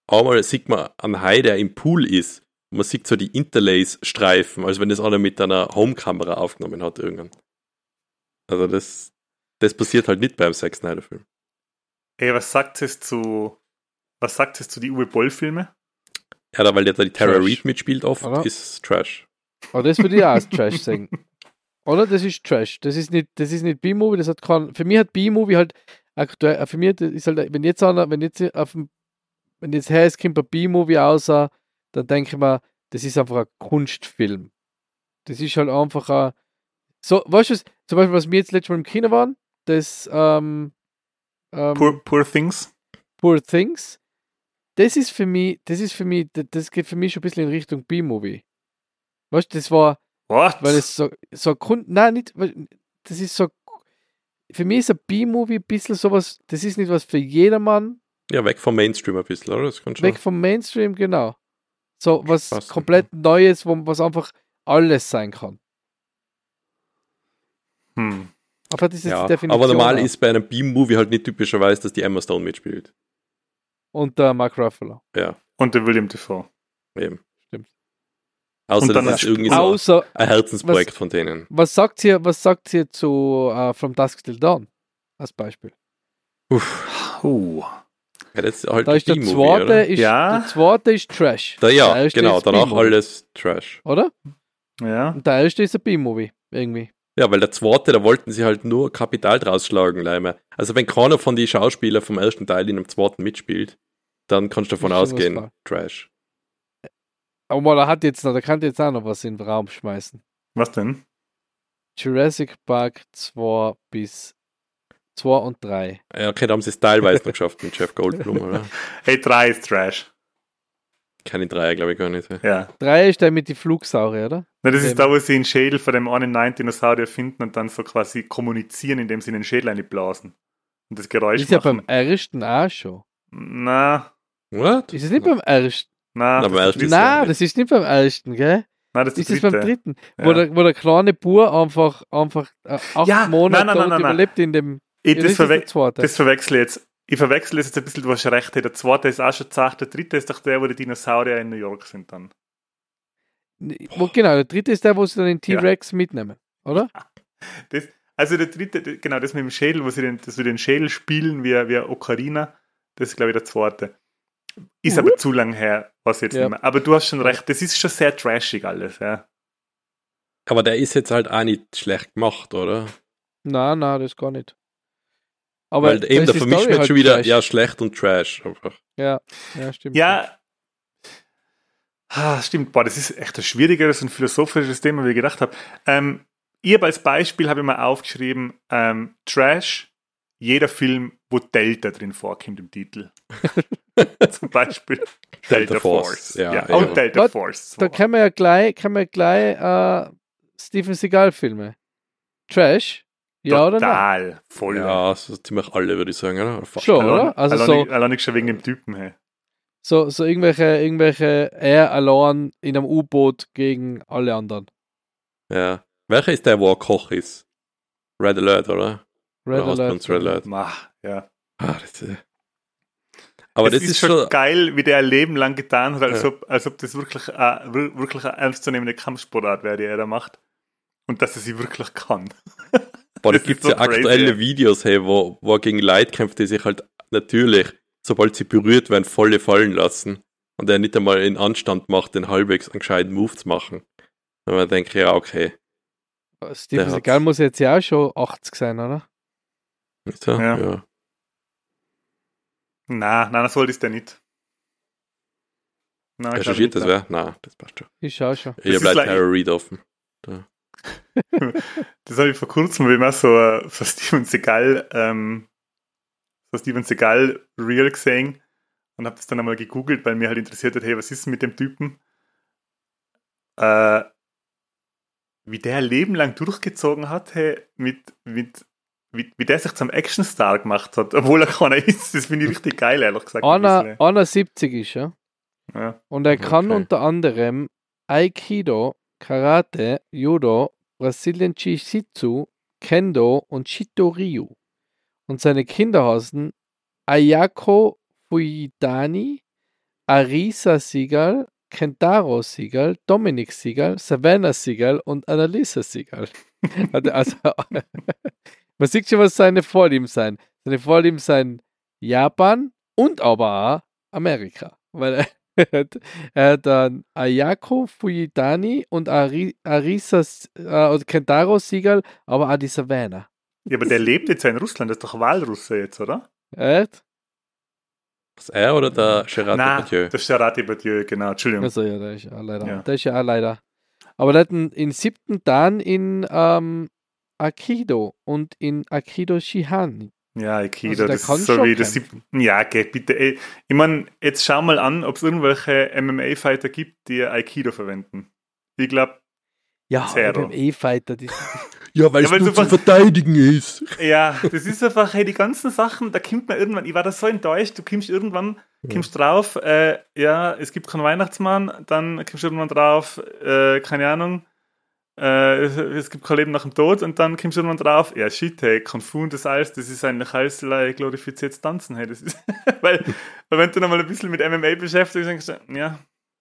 Einmal sieht man einen Hai, der im Pool ist. Und man sieht so die Interlace-Streifen, als wenn das einer mit einer Homekamera aufgenommen hat irgendwann. Also das, das passiert halt nicht beim Zack Snyder-Film. Ey, was sagt es zu, was sagt es zu die Uwe Boll-Filme? Ja, da, weil der da die Tara Trash. Reid mitspielt oft, Oder? ist Trash. Aber das würde ich auch als Trash sagen. Oder? Das ist Trash. Das ist nicht, das ist nicht B-Movie, das hat kein, für mich hat B-Movie halt aktuell, äh, für mich ist halt, wenn jetzt einer, wenn jetzt auf dem, wenn jetzt her ist, kommt ein B-Movie außer, dann denke ich mir, das ist einfach ein Kunstfilm. Das ist halt einfach ein. So, weißt du, was- zum Beispiel, was wir jetzt letztes Mal im Kino waren, das ähm, ähm, Poor, poor Things. Poor Things, das ist für mich, das ist für mich, das- geht für mich schon ein bisschen in Richtung B-Movie. Weißt du, das war, What? weil es so, so Grund, nein, nicht, das ist so, für mich ist ein B-Movie ein bisschen sowas, das ist nicht was für jedermann, Ja, weg vom Mainstream ein bisschen, oder? Das kann schon. weg vom Mainstream, genau. So was Passt. komplett Neues, wo, was einfach alles sein kann. hm. Aber das ist ja, die Definition. aber normal ist bei einem B-Movie halt nicht typischerweise, dass die Emma Stone mitspielt. Und der Mark Ruffalo. Ja, Und der William Defoe. eben. Stimmt. Außer Und dann das ist irgendwie so Außer, ein Herzensprojekt von denen. was sagt ihr, was sagt ihr zu äh, From Dusk Till Dawn? Als Beispiel. Uff, Uh. ja, das ist halt Da ist der zweite, ist, Ja. der zweite ist Trash. Da, ja, der erste genau, ist danach alles Trash. Oder? Ja. Und der erste ist ein B-Movie, irgendwie. Ja, weil der zweite, da wollten sie halt nur Kapital draus schlagen, Leime. Also wenn keiner von den Schauspielern vom ersten Teil in dem zweiten mitspielt, dann kannst du davon was ausgehen. Trash. Aber der hat jetzt noch, der kann jetzt auch noch was in den Raum schmeißen. Was denn? Jurassic Park 2 bis 2 und 3. Ja, okay, da haben sie es teilweise noch geschafft mit Jeff Goldblum, oder? Hey, 3 ist Trash. Keine Dreier, glaube ich gar nicht. Ja. 3 ist der mit die Flugsaurier, oder? Na, das ist da, wo sie den Schädel von dem einen neuen Dinosaurier finden und dann so quasi kommunizieren, indem sie in den Schädel einblasen. Und das Geräusch ist ja machen. beim ersten auch schon. Na, What? Ist es nicht beim ersten? na, Na, das ist das Nein, nicht. das ist nicht beim ersten, gell? Nein, das ist Ist das beim dritte. dritten? Ja. Wo, der, wo der kleine Bur einfach, einfach äh, acht Ja, Monate nein, nein, nein, nein, nein. überlebt in dem. Ich, Ja, das, der verwe das verwechsel ich jetzt. Ich verwechsel es jetzt ein bisschen, du hast recht. Der zweite ist auch schon gesagt, der dritte ist doch der, wo die Dinosaurier in New York sind dann. Wo, genau, der dritte ist der, wo sie dann den T-Rex mitnehmen, oder? Das, also der dritte, genau, das mit dem Schädel, wo sie den, dass wir den Schädel spielen wie, wie Ocarina, das ist, glaube ich, der zweite. Ist aber zu lang her, was jetzt Ja. nicht mehr. Aber du hast schon recht, das ist schon sehr trashig alles, ja. Aber der ist jetzt halt auch nicht schlecht gemacht, oder? Nein, nein, das gar nicht. Aber Weil eben, da vermischt man halt schon wieder, trash. ja, schlecht und Trash. Einfach. Ja, ja, stimmt. Ja, ah, stimmt, boah, das ist echt ein schwierigeres und philosophisches Thema, wie ich gedacht habe. Ähm, ich habe als Beispiel habe ich mal aufgeschrieben, ähm, Trash, jeder Film, wo Delta drin vorkommt im Titel. Zum Beispiel Delta, Delta Force. Force, Ja, ja, auch ja. Delta Gott, Force. Da kann man ja gleich, kann man gleich äh, Steven Seagal-Filme. Trash? Ja oder nein? Total, voll. Ja, so ziemlich alle, würde ich sagen, oder? Fast Schon, oder? Also allein, so, allein schon wegen dem Typen, hey. so, so irgendwelche, irgendwelche er allein in einem U-Boot gegen alle anderen. Ja. Welcher ist der, wo er Koch ist? Red Alert, oder? Red oder Alert. Red Alert. Mach, ja. Ah, das, äh. Aber es das ist schon. geil, wie der ein Leben lang getan hat, als, Ja. ob, als ob das wirklich, äh, wir- wirklich eine ernstzunehmende Kampfsportart wäre, die er da macht. Und dass er sie wirklich kann. Boah, da das ist gibt es so ja crazy, aktuelle. Videos, hey, wo, wo er gegen Leute kämpft, die sich halt natürlich, sobald sie berührt werden, volle fallen lassen. Und er nicht einmal in Anstand macht, den halbwegs einen gescheiten Move zu machen. Und man denkt, ja, okay. Steven Seagal hat's. muss jetzt ja auch schon 80 sein, oder? So, Ja. ja. Nein, nein, so alt ist der nicht. Nein, ich Recherchiert nicht, das wer? Nein, das passt schon. Ich schau schon. Hier ist bleibt Tara Reid offen. Das habe ich vor kurzem, wie mal so, äh, so Steven Seagal, ähm, so Steven Seagal Real gesehen und habe das dann einmal gegoogelt, weil mir halt interessiert hat, hey, was ist mit dem Typen? Äh, wie der ein Leben lang durchgezogen hat, hey, mit, mit, wie, wie der sich zum Actionstar gemacht hat, obwohl er keiner ist, das finde ich richtig geil, ehrlich gesagt. Einer, ein einer 70 ist er. bisschen. ja. Und er kann Okay. unter anderem Aikido, Karate, Judo, Brazilian Jiu-Jitsu, Kendo und Shitoryu. Und seine Kinder heißen Ayako Fuyidani, Arisa Sigal, Kentaro Sigal, Dominik Sigal, Savannah Sigal und Annalisa Sigal. Also, also, man sieht schon, was seine Vorlieben sein. Seine Vorlieben sein Japan und aber auch Amerika. Weil er hat, hat dann Ayako Fuyidani und Ari, Arisa äh, und Kentaro Sigal, aber auch die Savannah. ja, aber der lebt jetzt ja in Russland, das ist doch Walrusse jetzt, oder? Echt? Das er oder der Gerard Nein, Depardieu? das ist Gerard Depardieu, genau, Entschuldigung. Also ja, der ist ja auch leider. Ja. Der ist ja auch leider. Aber der hat ihn in siebten Dan in ähm, Aikido und in Aikido Shihan. Ja, Aikido, Also das ist so wie das siebte. Ja, geh, bitte. Ey. Ich meine, jetzt schau mal an, ob es irgendwelche MMA-Fighter gibt, die Aikido verwenden. Ich glaube, Ja, E-Fighter. die- Ja, weil Ja, weil es nur du zu verteidigen ist. ja, das ist einfach, hey, die ganzen Sachen, da kommt man irgendwann, ich war da so enttäuscht, du kommst irgendwann, kommst drauf, äh, ja, es gibt keinen Weihnachtsmann, dann kommst du irgendwann drauf, äh, keine Ahnung, äh, es, gibt kein Leben nach dem Tod und dann kommst du irgendwann drauf, ja, shit, hey, Kung Fu und das alles, das ist eigentlich alles like, glorifiziertes Tanzen, hey, das ist, weil, weil wenn du noch mal ein bisschen mit MMA beschäftigst, denkst du, ja,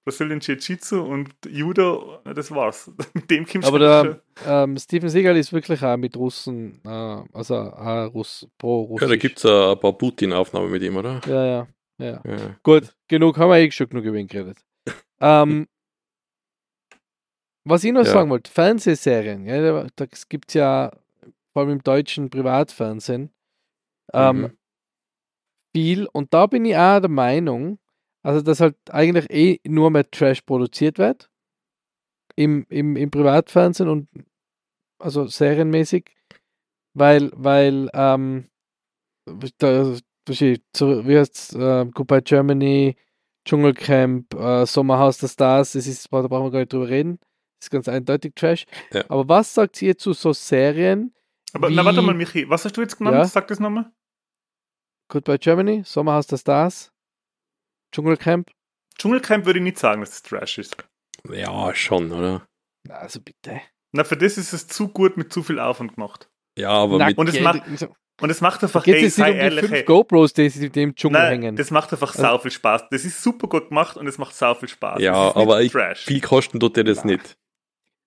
Brazilian Jiu-Jitsu und Judo, das war's. Mit dem kommst Aber du der schon- ähm, Steven Seagal ist wirklich auch mit Russen, äh, also auch Russ, pro Ja, Russisch. da gibt es ein paar Putin-Aufnahmen mit ihm, oder? Ja, ja, ja. Ja. Gut, genug, haben wir eh schon genug über ihn geredet. Ähm, was ich noch Ja. sagen wollte, Fernsehserien, ja, da, da gibt es ja vor allem im deutschen Privatfernsehen ähm, Mhm. viel und da bin ich auch der Meinung, also dass halt eigentlich eh nur mehr Trash produziert wird im, im, im Privatfernsehen und also serienmäßig, weil, weil ähm, da, wie heißt äh, Goodbye Germany, Dschungelcamp, äh, Sommerhaus der Stars, das ist, da brauchen wir gar nicht drüber reden, das ist ganz eindeutig Trash. Ja. Aber was sagt ihr zu so Serien, Aber wie- na, warte mal, Michi, was hast du jetzt genannt? Ja? Sag das nochmal. Goodbye Germany, Sommerhaus der Stars, Dschungelcamp? Dschungelcamp würde ich nicht sagen, dass es Trash ist. ja, schon, oder? Na, Also bitte. Na, für das ist es zu gut mit zu viel Aufwand gemacht. Ja, aber Na, mit, Und es macht- Und es macht einfach, Geht ey, es nicht sei um die ehrlich, fünf hey, GoPros, die sie dem Dschungel nein, hängen? das macht einfach Also- sau viel Spaß. Das ist super gut gemacht und es macht sau viel Spaß. Ja, aber ich- viel kosten tut dir das Na. nicht.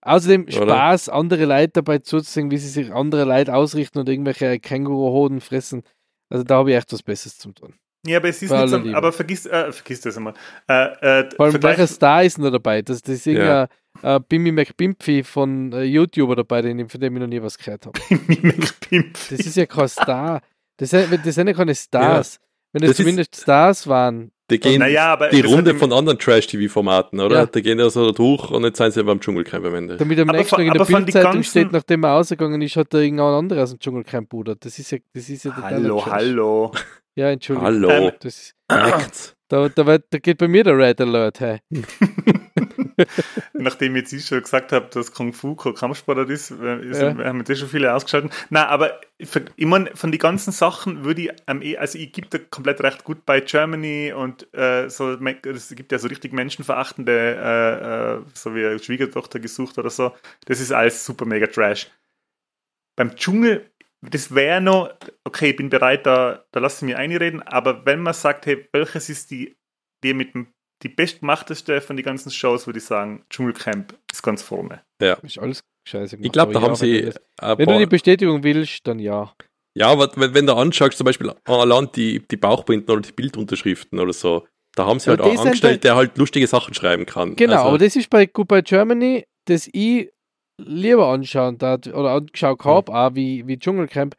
Außerdem Oder? Spaß, andere Leute dabei zuzusehen, wie sie sich andere Leute ausrichten und irgendwelche Känguruhoden fressen. Also da habe ich echt was Besseres zu tun. Ja, aber es ist nicht so, Liebe. aber vergiss, äh, vergiss das einmal. Äh, äh, Vor allem, welcher Star ist da dabei? Das, das ist Ja. irgendein äh, Bimmy McBimpy von äh, YouTuber dabei, den, von dem ich noch nie was gehört habe. Mimik-Pimp. Das ist ja kein Star. Das sind, das sind ja keine Stars. Wenn es ist- zumindest Stars waren. Die gehen Naja, aber die Runde im- von anderen Trash-TV-Formaten, oder? Ja. Die gehen ja so durch und jetzt sind sie beim Dschungelcamp am Ende. Damit am Aber nächsten von- Tag in der aber von die Bildzeitung ganzen- steht, nachdem er ausgegangen ist, hat er irgendein anderer aus dem Dschungelcamp pudert. Das ist ja, das ist ja totaler Hallo, hallo. Ja, Entschuldigung. Hallo. Ähm, Das ist, da, da, wird, da geht bei mir der Red Alert. Hey. Nachdem ich jetzt schon gesagt habe, dass Kung Fu kein Kampfsportart ist, äh, ist Ja. haben wir das schon viele ausgeschaltet. Nein, aber ich, ich meine, von den ganzen Sachen würde ich, ähm, also ich gebe da komplett recht gut bei Germany und äh, so, es gibt ja so richtig menschenverachtende, äh, äh, so wie eine Schwiegertochter gesucht oder so. Das ist alles super mega Trash. Beim Dschungel, das wäre noch, okay, ich bin bereit, da, da lasse ich mich einreden, aber wenn man sagt, hey, welches ist die, die mit dem die bestgemachteste von den ganzen Shows, würde ich sagen, Dschungelcamp ist ganz vorne. Ist alles scheiße gemacht. Ich glaube, da haben ja, sie. Wenn, wenn du die Bestätigung willst, dann ja. ja, aber wenn, wenn du anschaust, zum Beispiel allein die, die Bauchbinden oder die Bildunterschriften oder so, da haben sie Aber halt auch angestellt, halt- der halt lustige Sachen schreiben kann. Genau, also, aber das ist bei Goodbye Germany, das ich lieber anschauen darf, oder angeschaut habe, auch wie, wie Dschungelcamp.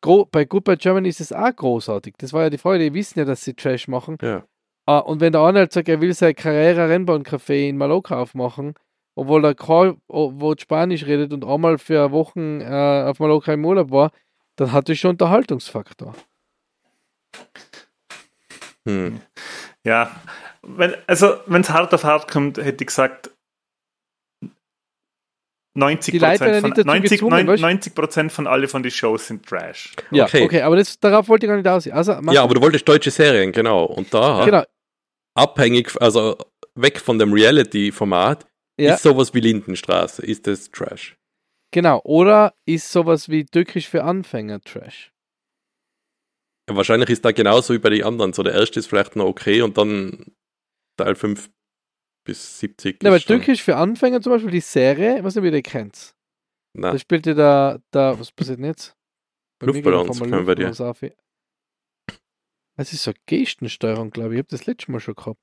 Gro bei Goodbye Germany ist es auch großartig. Das war ja die Freude, die wissen ja, dass sie Trash machen. Ja. Ah, und wenn der Arnold sagt, er will sein Carrera-Rennbahncafé in Mallorca aufmachen, obwohl er kein Wort Spanisch redet und einmal für Wochen äh, auf Mallorca im Urlaub war, dann hat das schon Unterhaltungsfaktor. Hm. Ja, wenn, also wenn es hart auf hart kommt, hätte ich gesagt, 90 Die Leute werden ja von, nicht dazu 90, gezwungen, weißt du? 90 Prozent von alle von den Shows sind Trash. Ja, Okay. okay, aber das, darauf wollte ich gar nicht aus. Also, ja, aber du wolltest deutsche Serien, genau. Und da, genau. Abhängig, also weg von dem Reality-Format, Ja, ist sowas wie Lindenstraße, ist das Trash. genau. Oder ist sowas wie Türkisch für Anfänger Trash? Ja, wahrscheinlich ist da genauso wie bei den anderen. So der erste ist vielleicht noch okay und dann Teil 5 bis 70. Ja, aber Türkisch für Anfänger zum Beispiel, die Serie, ich weiß nicht, wie ihr die kennt. Na, Da spielte da, da, was passiert denn jetzt? Luftballons können wir dir. Es ist so eine Gestensteuerung, glaube ich. Ich habe das letzte Mal schon gehabt.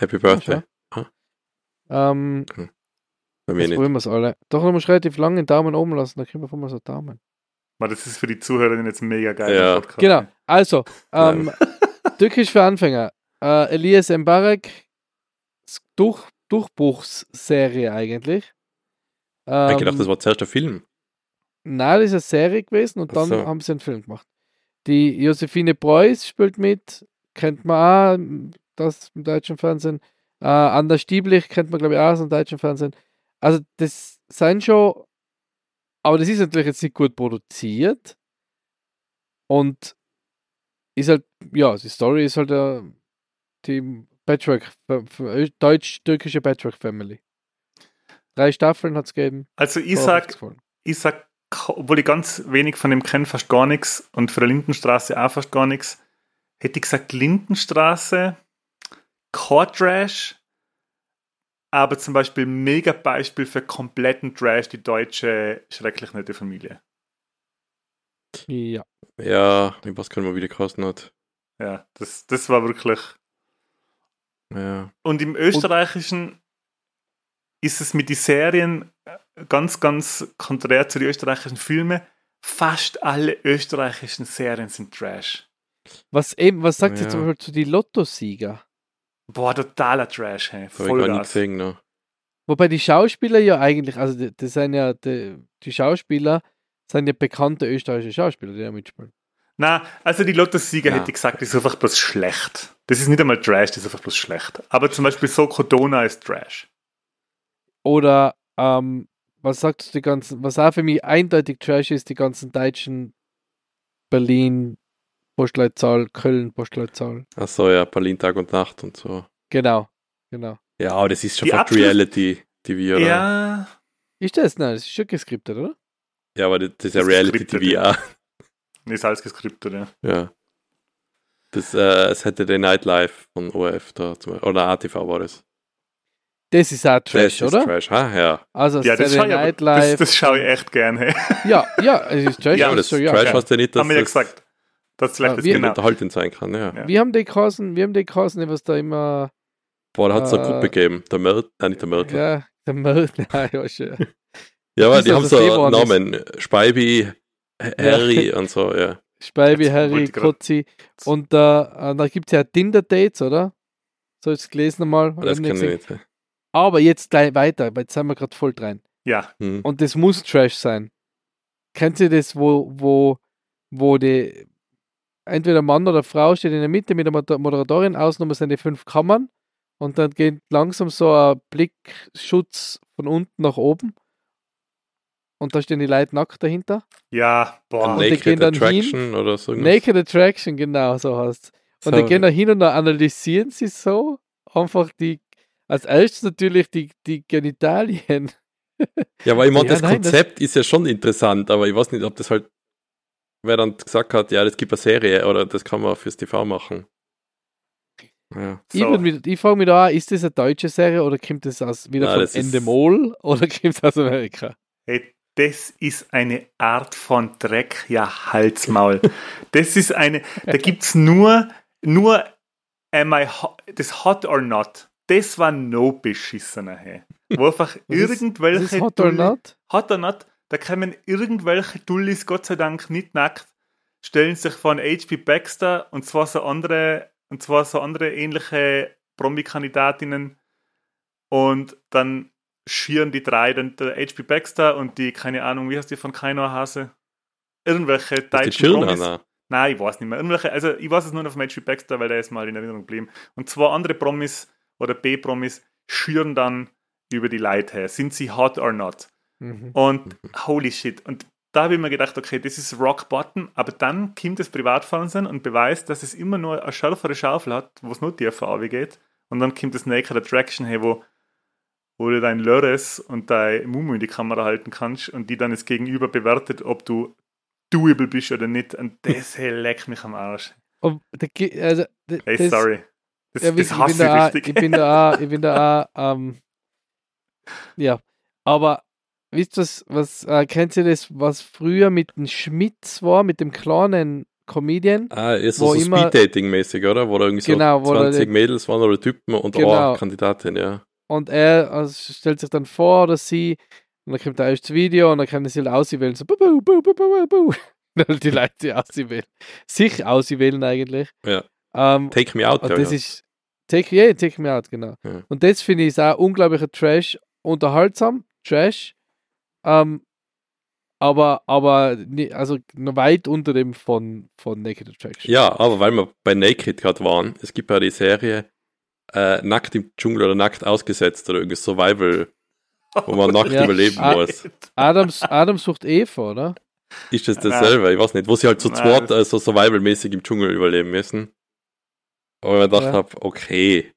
Happy Birthday. Ähm, Bei mir jetzt nicht. wollen wir es alle. Doch, du musst relativ lange den Daumen oben lassen, dann kriegen wir von mal so Daumen. Aber das ist für die Zuhörerinnen jetzt mega geil. Ja. Podcast. Genau, also, ähm, Türkisch für Anfänger. Äh, Elias Mbarek, Durch, Durchbruchsserie eigentlich. Ich hab Ähm, gedacht, das war zuerst der Film. Nein, das ist eine Serie gewesen und dann so. haben sie einen Film gemacht. Die Josephine Preuß spielt mit, kennt man auch, das im deutschen Fernsehen. Äh, Anders Stieblich kennt man, glaube ich, auch aus dem deutschen Fernsehen. Also, das sind schon, aber das ist natürlich jetzt nicht gut produziert. Und ist halt, ja, die Story ist halt äh, die Patchwork, deutsch-türkische Patchwork Family. Drei Staffeln hat es gegeben. Also ich 52 sag, ich sag, obwohl ich ganz wenig von dem kenne, fast gar nichts und für der Lindenstraße auch fast gar nichts, hätte ich gesagt Lindenstraße, Core Trash, aber zum Beispiel mega Beispiel für kompletten Trash, die deutsche schrecklich nette Familie. Ja. Ja, ich weiß gar nicht mehr, wie die gekostet hat. Ja, das, das war wirklich. Ja. Und im Österreichischen ist es mit den Serien ganz, ganz konträr zu den österreichischen Filmen. Fast alle österreichischen Serien sind Trash. Was eben, was sagt Ja. ihr zum Beispiel zu die Lottosieger? Boah, totaler Trash, hey. Ich gar nicht gesehen, ne? Wobei die Schauspieler ja eigentlich, also die, die sind ja, die, die Schauspieler sind ja bekannte österreichische Schauspieler, die da mitspielen. Na, also die Lottosieger Ja. hätte ich gesagt, ist einfach bloß schlecht. Das ist nicht einmal Trash, das ist einfach bloß schlecht. Aber zum Beispiel Soko Dona ist Trash. Oder, ähm, was sagst du die ganzen, was auch für mich eindeutig Trash ist, die ganzen deutschen Berlin, Postleitzahl, Köln, Postleitzahl. Achso, ja, Berlin Tag und Nacht und so. Genau, genau. Ja, aber das ist schon Die fast Abschluss- Reality TV, oder? Ja, Ist das? Nein, das ist schon geskriptet, oder? Ja, aber das, das ist ja Das Reality TV ja. auch. ist alles geskriptet, ja. Ja. Das, äh, es hätte den Nightlife von ORF da, zum, oder ATV war das. Das ist auch Trash, das oder? Ist Trash, ha? Ja. Also Ja, das Saturday schaue ich, aber- Night das, Live. das schaue ich echt gern. Hey. Ja, ja, es ist Trash. Ja, Ja, aber das so, ja. Trash geil. heißt ja nicht, dass Haben wir ja das gesagt. Das vielleicht Ja, das wir- genau. unterhaltend sein kann. Ja. Ja. Wir haben die Kassen, wir haben die Kassen, was da immer, Boah, da hat es eine Äh, Gruppe gegeben. Der Mörder, nein, nicht der Mörder. Ja, ja, der Mörder, nein, ja, schon. aber Ist die das, haben so ist? Namen. Speibi, Harry und so, ja. Speibi, Harry, ich Kotzi. Und da, äh, da gibt es ja Tinder-Dates, oder? So ist es gelesen einmal. Das kann nicht ich nicht. Aber jetzt gleich weiter, weil jetzt sind wir gerade voll drin. Ja, Hm. Und das muss Trash sein. Kennt ihr das, wo, wo, wo die entweder Mann oder Frau steht in der Mitte mit der Moder- Moderatorin, außenrum sind die fünf Kammern und dann geht langsam so ein Blickschutz von unten nach oben und da stehen die Leute nackt dahinter. ja, boah. Und die Naked gehen dann Attraction oder so. irgendwas. Naked Attraction, genau, so heißt Und So. die gehen da hin und dann analysieren sie so einfach die, als erstes natürlich die, die Genitalien. Ja, aber ich meine, Ja, das nein, das- Konzept ist ja schon interessant, aber ich weiß nicht, ob das halt, wer dann gesagt hat, ja, das gibt eine Serie oder das kann man fürs TV machen. Ja. Ich, So. mich- ich frage mich da, auch, ist das eine deutsche Serie oder kommt das aus, wieder Nein, von das Endemol oder kommt es aus Amerika? Hey, das ist eine Art von Dreck, ja, Halsmaul. Das ist eine, da gibt's nur, nur am I ho das Hot or Not. Das war no beschissener, hey. Wo einfach irgendwelche hot or Dulli- not? Hot or Not, da kommen irgendwelche Dullis, Gott sei Dank nicht nackt, stellen sich von H.P. Baxter und zwar so andere, und zwar so andere ähnliche Promi-Kandidatinnen und dann schieren die drei, dann der H.P. Baxter und die, keine Ahnung, wie heißt die von Kaino Hase? Irgendwelche deutschen? Nein, ich weiß nicht mehr. Irgendwelche, also ich weiß es nur noch von H.P. Baxter, weil der ist mal in Erinnerung geblieben. Und zwei andere Promis oder B-Promis schüren dann über die Leute her. Sind sie hot or not? Mhm. Und holy shit. Und da habe ich mir gedacht, okay, das ist Rock Bottom, aber dann kommt das Privatfernsehen und beweist, dass es immer nur eine schärfere Schaufel hat, wo es nur tiefer geht. Und dann kommt das Naked Attraction, hey, wo, wo du dein Lörres und dein Mumu in die Kamera halten kannst und die dann das Gegenüber bewertet, ob du doable bist oder nicht. Und das hey, leckt mich am Arsch. Ge- also, Hey, sorry. Das, Ja, das ich, bin da auch, richtig. ich bin da auch, ich bin da auch, ähm, ja, aber wisst ihr, was, was äh, kennt ihr das, was früher mit dem Schmitz war, mit dem kleinen Comedian? Ah, ist Wo so, immer- Speed-Dating-mäßig, oder? Wo da irgendwie Genau, wo so da 20 die- Mädels waren oder Typen und Genau. oh, Kandidatin, ja. Und er also, stellt sich dann vor oder sie, und dann kommt da erst das Video und dann kann er sich halt auswählen, so, bu, bu, bu, bu, bu, bu, bu. Und dann die Leute sie auswählen. Sich auswählen eigentlich. Ja. Ähm, Take me out, und ja, das ja. ist Take, yeah, take me out, genau. Ja. Und das finde ich ist auch unglaublicher Trash, unterhaltsam, Trash, ähm, aber, aber also noch weit unter dem von, von Naked Attraction. Ja, aber weil wir bei Naked gerade waren, es gibt ja die Serie äh, Nackt im Dschungel oder Nackt ausgesetzt oder irgendwie Survival, wo man nackt Ja. überleben Ah. muss. Adams, Adam sucht Eva, oder? Ist das dasselbe? Ich weiß nicht. Wo sie halt zu zweit das- äh, so Survival-mäßig im Dschungel überleben müssen. Aber ich mir gedacht Ja. habe, okay,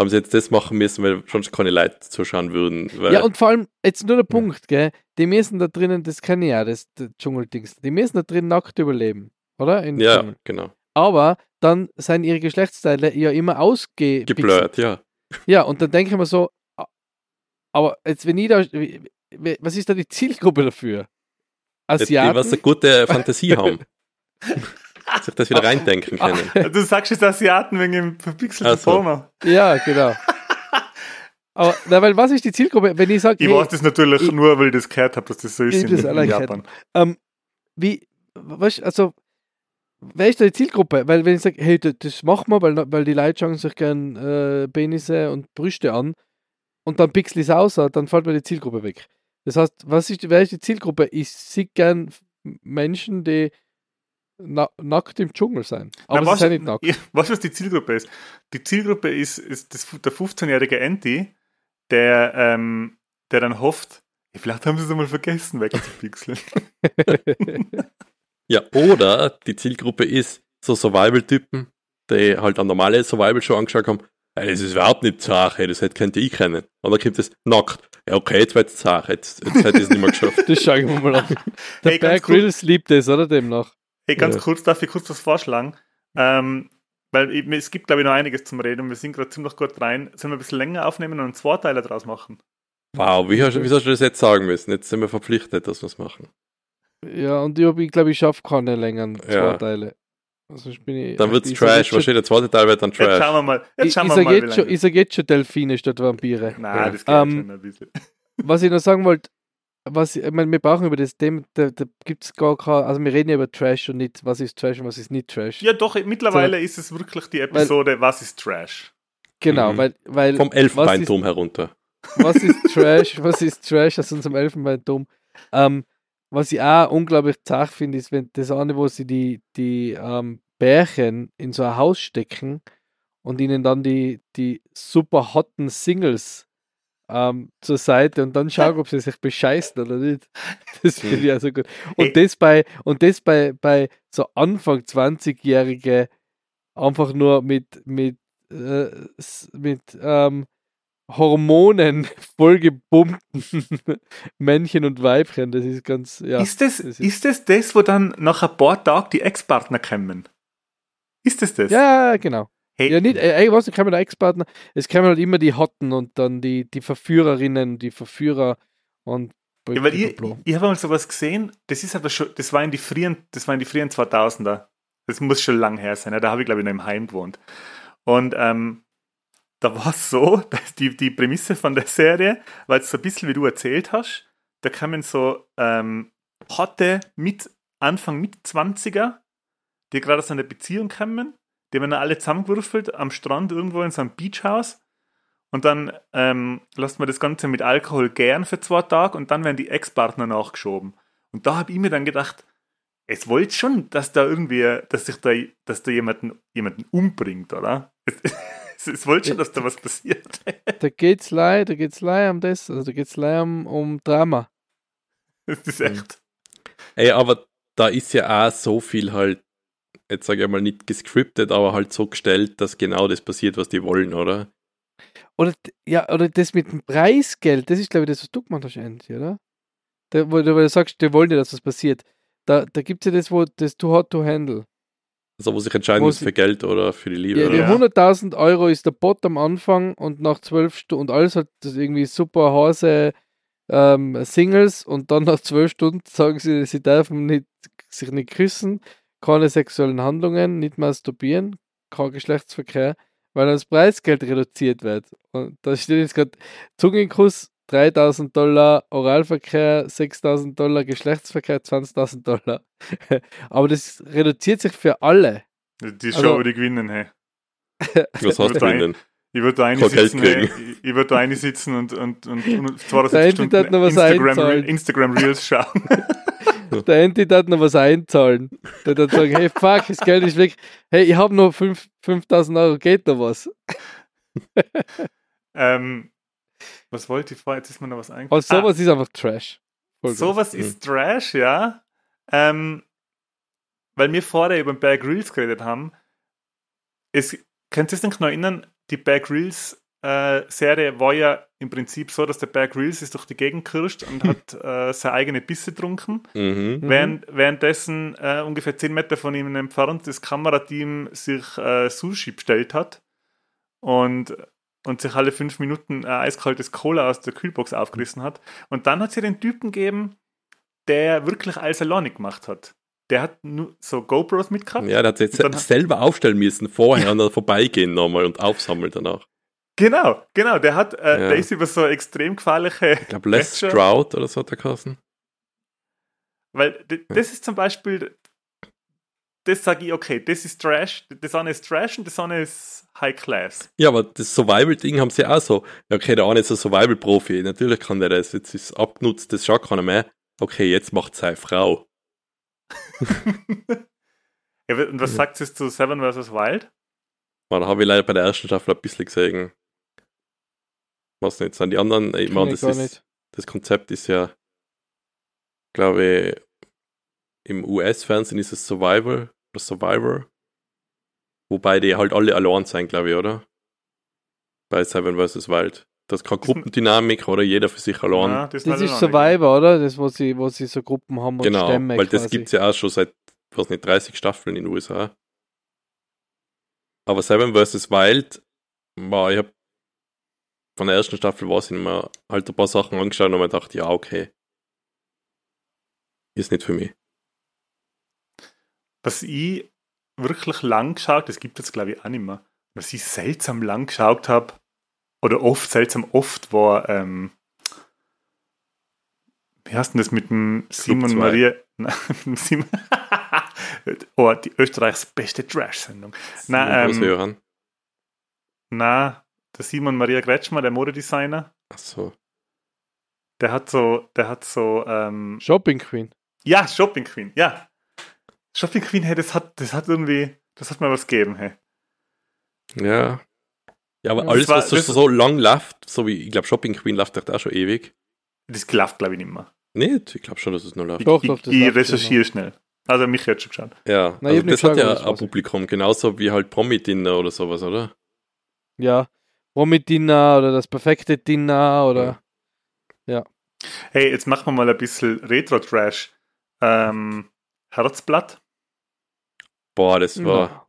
haben sie jetzt das machen müssen, weil sonst keine Leute zuschauen würden. Ja, und vor allem, jetzt nur der Punkt, gell? Die müssen da drinnen, das kann ich ja, das, das Dschungeldings, die müssen da drin nackt überleben, oder? Im ja Dschungel. genau. Aber dann sind ihre Geschlechtsteile ja immer ausge... Geblurrt, ja. Ja, und dann denke ich mir so, aber jetzt, wenn ich da, was ist da die Zielgruppe dafür? Die, die Asiaten? was eine gute Fantasie haben. sich das wieder reindenken können. Du sagst jetzt Asiaten wegen dem verpixelten Ach so. Former. Ja, genau. Aber, na, weil was ist die Zielgruppe? Wenn ich sage, Ich weiß das natürlich ich- nur, weil ich das gehört habe, dass das so ist Ich in, das in allein Japan. ähm, wie, weißt also, wer ist da die Zielgruppe? Weil, wenn ich sage, hey, das, das machen wir, weil, weil die Leute schauen sich gern äh, Penisse und Brüste an und dann pixel ich es aus, dann fällt mir die Zielgruppe weg. Das heißt, was ist, wer ist die Zielgruppe? Ich sehe gern Menschen, die na, nackt im Dschungel sein. Aber Na, was, sind nicht nackt. Ja, du, was die Zielgruppe ist? Die Zielgruppe ist, ist das, der 15-jährige Anti, der, ähm, der dann hofft, ja, vielleicht haben sie es einmal vergessen, wegzupixeln. Ja, oder die Zielgruppe ist so Survival-Typen, die halt eine normale Survival-Show angeschaut haben. Ey, das ist überhaupt nicht hey, das hätte könnte ich kennen. Und dann kommt es nackt. Ja, okay, jetzt wird es zart, jetzt, jetzt hätte ich es nicht mehr geschafft. Das schaue ich mir mal an. Der Hey, Bear Grylls liebt es, oder? Demnach. Hey, ganz Ja. kurz, darf ich kurz was vorschlagen? Ähm, weil ich, es gibt, glaube ich, noch einiges zum Reden und wir sind gerade ziemlich gut rein. Sollen wir ein bisschen länger aufnehmen und einen Zweiteiler draus machen? Wow, wie hast, wieso hast du das jetzt sagen müssen? Jetzt sind wir verpflichtet, dass wir es machen. Ja, und ich, hab- ich glaube, ich schaffe keine längeren Ja. Zweiteile. Sonst bin ich, Dann wird's ich sag Trash. Wahrscheinlich der zweite Teil wird dann Jetzt schauen Trash. wir mal. Jetzt schauen ich wir sage mal, wie jetzt, schon- lange. ich sag jetzt schon Delfine statt Vampire. Nein, Ja. das geht Ähm, schon ein bisschen. Was ich noch sagen wollte, was ich, meine, wir brauchen über das Thema, da, da gibt es gar kein, also wir reden ja über Trash und nicht, was ist Trash und was ist nicht Trash. Ja, doch, mittlerweile ist es wirklich die Episode Was ist Trash? Genau, Mhm. weil, weil Vom was ist, Elfenbeinturm herunter. was ist Trash, was ist Trash aus unserem Elfenbeinturm? Ähm, was ich auch unglaublich zart finde, ist, wenn das eine, wo sie die, die ähm, Bärchen in so ein Haus stecken und ihnen dann die, die super hotten Singles ähm, zur Seite und dann schauen, ob sie sich bescheißen oder nicht. Das finde ich also gut. Und das bei, und das bei, bei so Anfang 20-Jährige einfach nur mit, mit, äh, mit ähm, Hormonen vollgepumpten Männchen und Weibchen. Das ist ganz, ja. ist, das, das ist- ist das das, wo dann nach ein paar Tagen die Ex-Partner kommen? Ist das das? Ja, genau. Hey, Ja, nicht, ey, was, da kommen Ex-Partner, es kommen halt immer die Hotten und dann die, die Verführerinnen, die Verführer und Ja, weil ich, ich habe mal sowas gesehen, das ist aber schon, das war in die frühen, das war in die frühen 2000er. Das muss schon lang her sein, ja, da habe ich glaube ich noch im Heim gewohnt. Und ähm, da war es so, dass die, die Prämisse von der Serie, weil es so ein bisschen wie du erzählt hast, da kamen so ähm, Hotte mit Anfang mit 20er, die gerade aus einer Beziehung kamen, die werden dann alle zusammengewürfelt am Strand irgendwo in so einem Beachhaus und dann ähm, lässt man das Ganze mit Alkohol gern für zwei Tage und dann werden die Ex-Partner nachgeschoben. Und da habe ich mir dann gedacht, es wollte schon, dass da irgendwie, dass sich da, dass da jemanden, jemanden umbringt, oder? Es, es, es wollte schon, dass da was passiert. Da geht's leid, da geht's leid um das, also da geht's leid um, um Drama. Das ist echt. Ey, aber da ist ja auch so viel halt, jetzt sage ich mal nicht gescriptet, aber halt so gestellt, dass genau das passiert, was die wollen, oder? Oder, ja, oder das mit dem Preisgeld, das ist, glaube ich, das, was du gemacht hast, Andy, oder? Da, wo, du, wo du sagst, die wollen ja, dass was passiert. Da, da gibt es ja das, wo das Too Hot to Handle. Also wo sich entscheiden Wo muss für Geld oder für die Liebe. Ja, Ja. 100.000 Euro ist der Bot am Anfang und nach zwölf Stunden, und alles hat das irgendwie super Hase ähm, Singles und dann nach zwölf Stunden sagen sie, sie dürfen nicht, sich nicht küssen, keine sexuellen Handlungen, nicht masturbieren, kein Geschlechtsverkehr, weil das Preisgeld reduziert wird. Und da steht jetzt gerade Zungenkuss 3000 Dollar, Oralverkehr 6000 Dollar, Geschlechtsverkehr 20.000 Dollar. Aber das reduziert sich für alle. Die Show Also- würde gewinnen, hey. Was hast du Dein- denn? Ich würde da Kein Geld sitzen, hey. Ich- ich würde da sitzen und, und, und, und 72 Der Andy Stunden noch Instagram, einzahlen. Instagram Reels schauen. Der Andy hat noch was einzahlen. Der hat sagen, hey, fuck, das Geld ist weg. Hey, ich habe noch fünf- 5000 Euro, geht da was? ähm, was wollte ich vorher? Jetzt ist mir noch was eingefallen. Also sowas ist einfach Trash. Voll gut. Sowas Mhm. ist Trash, ja. Ähm, weil wir vorher über den Bear Grylls geredet haben. Es, könnt ihr euch noch erinnern, die Bear Grylls äh, Serie war ja im Prinzip so, dass der Bear Grylls ist durch die Gegend kirscht und hat äh, seine eigene Bisse getrunken. Mhm. Mhm. Während, währenddessen äh, ungefähr 10 Meter von ihm entfernt das Kamerateam sich äh, Sushi bestellt hat und, und sich alle fünf Minuten äh, eiskaltes Cola aus der Kühlbox aufgerissen hat. Und dann hat es ja den Typen gegeben, der wirklich alles alleine gemacht hat. Der hat nur so GoPros mitgehabt. Ja, der hat jetzt selber aufstellen müssen, vorher und dann vorbeigehen nochmal und aufsammeln danach. Genau, genau. Der hat, äh, Ja. der ist über so extrem gefährliche Ich glaube, Les Gletscher- Stroud oder so hat er geheißen. Weil das ist zum Beispiel, das sage ich, okay, das ist Trash, das eine ist Trash und das andere ist High Class. Ja, aber das Survival-Ding haben sie auch so. Okay, der eine ist ein Survival-Profi. Natürlich kann der das. Jetzt ist es abgenutzt, das schaut keiner mehr. Okay, jetzt macht seine Frau. Ja, und was sagt es zu Seven vs. Wild? Man habe ich leider bei der ersten Staffel ein bisschen gesehen. Was nicht, sind die anderen, ich meine, das, gar ist, nicht. das Konzept ist ja, glaube ich, im US-Fernsehen ist es Survival oder Survivor. Wobei die halt alle allein sein, glaube ich, oder? Bei Seven vs. Wild. Das ist keine Gruppendynamik, oder? Jeder für sich allein. Ja, Das leider ist Survivor, oder? Das, wo sie, wo sie so Gruppen haben und Genau, Stämme weil das quasi. gibt es ja auch schon seit, was nicht, 30 Staffeln in den USA. Aber Seven vs. Wild, war, ich habe von der ersten Staffel war ich mir halt ein paar Sachen angeschaut und mir gedacht, ja, okay. Ist nicht für mich. Was ich wirklich lang geschaut, das gibt es glaube ich auch nicht mehr, was ich seltsam lang geschaut habe, oder oft, seltsam oft, war, ähm, wie heißt denn das mit dem Simon zwei. Maria? Nein, mit dem Simon. oh, die Österreichs beste Trash-Sendung. Nein, ähm, hören. Na, der Simon Maria Kretschmer, der Modedesigner, Achso. der hat so, der hat so, ähm, Shopping Queen. ja, Shopping Queen, ja. Shopping Queen, hey, das hat, das hat irgendwie, das hat mir was gegeben, hey. Ja. Ja, aber Ja, alles, war- was so, das- so lang läuft, so wie, ich glaube, Shopping Queen läuft auch schon ewig. Das läuft, glaube ich, nicht mehr. Nicht? Ich glaube schon, dass es noch läuft. Ich, Doch, ich, doch, das ich recherchiere schnell. Also, mich hat schon geschaut. Ja, Na, ich also das hat ja ein. Publikum, genauso wie halt Promi-Dinner oder sowas, oder? Ja. Womit Dinner oder das perfekte Dinner oder. Hey, jetzt machen wir mal ein bisschen Retro-Trash. Ähm, Herzblatt. Boah, das war. Das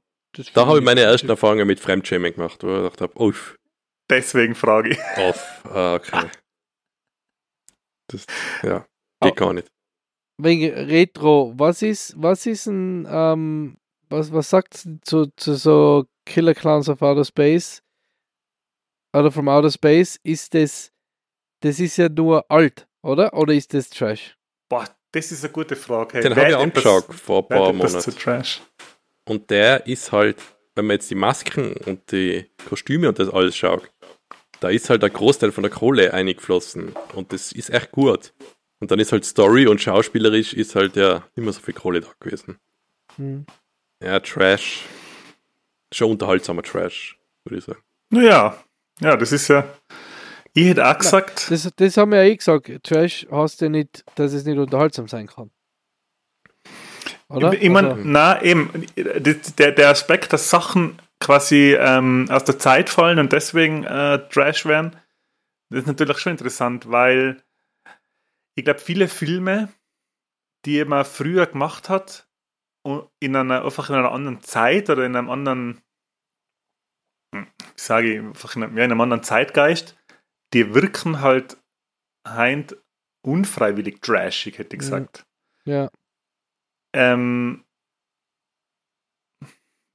Da habe ich meine ersten Erfahrungen mit Fremdschämen gemacht, wo ich gedacht habe, uff, Deswegen frage ich. off, ah, okay. Das, ja, Oh. geht gar nicht. Wegen Retro, was ist, was ist ein, ähm, was, was sagt zu, zu so Killer Clowns of Outer Space? Oder from Outer Space? Ist das, das ist ja nur alt, oder? Oder ist das Trash? Boah, das ist eine gute Frage. Hey, Den habe ich angeschaut vor ein paar Monaten. zu Trash? Und der ist halt, wenn man jetzt die Masken und die Kostüme und das alles schaut, da ist halt ein Großteil von der Kohle eingeflossen. Und das ist echt gut. Und dann ist halt Story und schauspielerisch ist halt ja immer so viel Kohle da gewesen. Hm. Ja, Trash. Schon unterhaltsamer Trash, würde ich sagen. Naja, ja, das ist ja. Ich hätte auch gesagt, Das, das haben wir ja eh gesagt. Trash heißt ja nicht, dass es nicht unterhaltsam sein kann. Oder? ich meine, Also, na eben, der, der Aspekt, dass Sachen quasi ähm, aus der Zeit fallen und deswegen äh, Trash werden, das ist natürlich schon interessant, weil ich glaube, viele Filme, die man früher gemacht hat, in einer, einfach in einer anderen Zeit oder in einem anderen, hm, wie sage ich, einfach in einem, ja, in einem anderen Zeitgeist, die wirken halt heint unfreiwillig trashig, hätte ich Mhm. gesagt. ja. Ähm,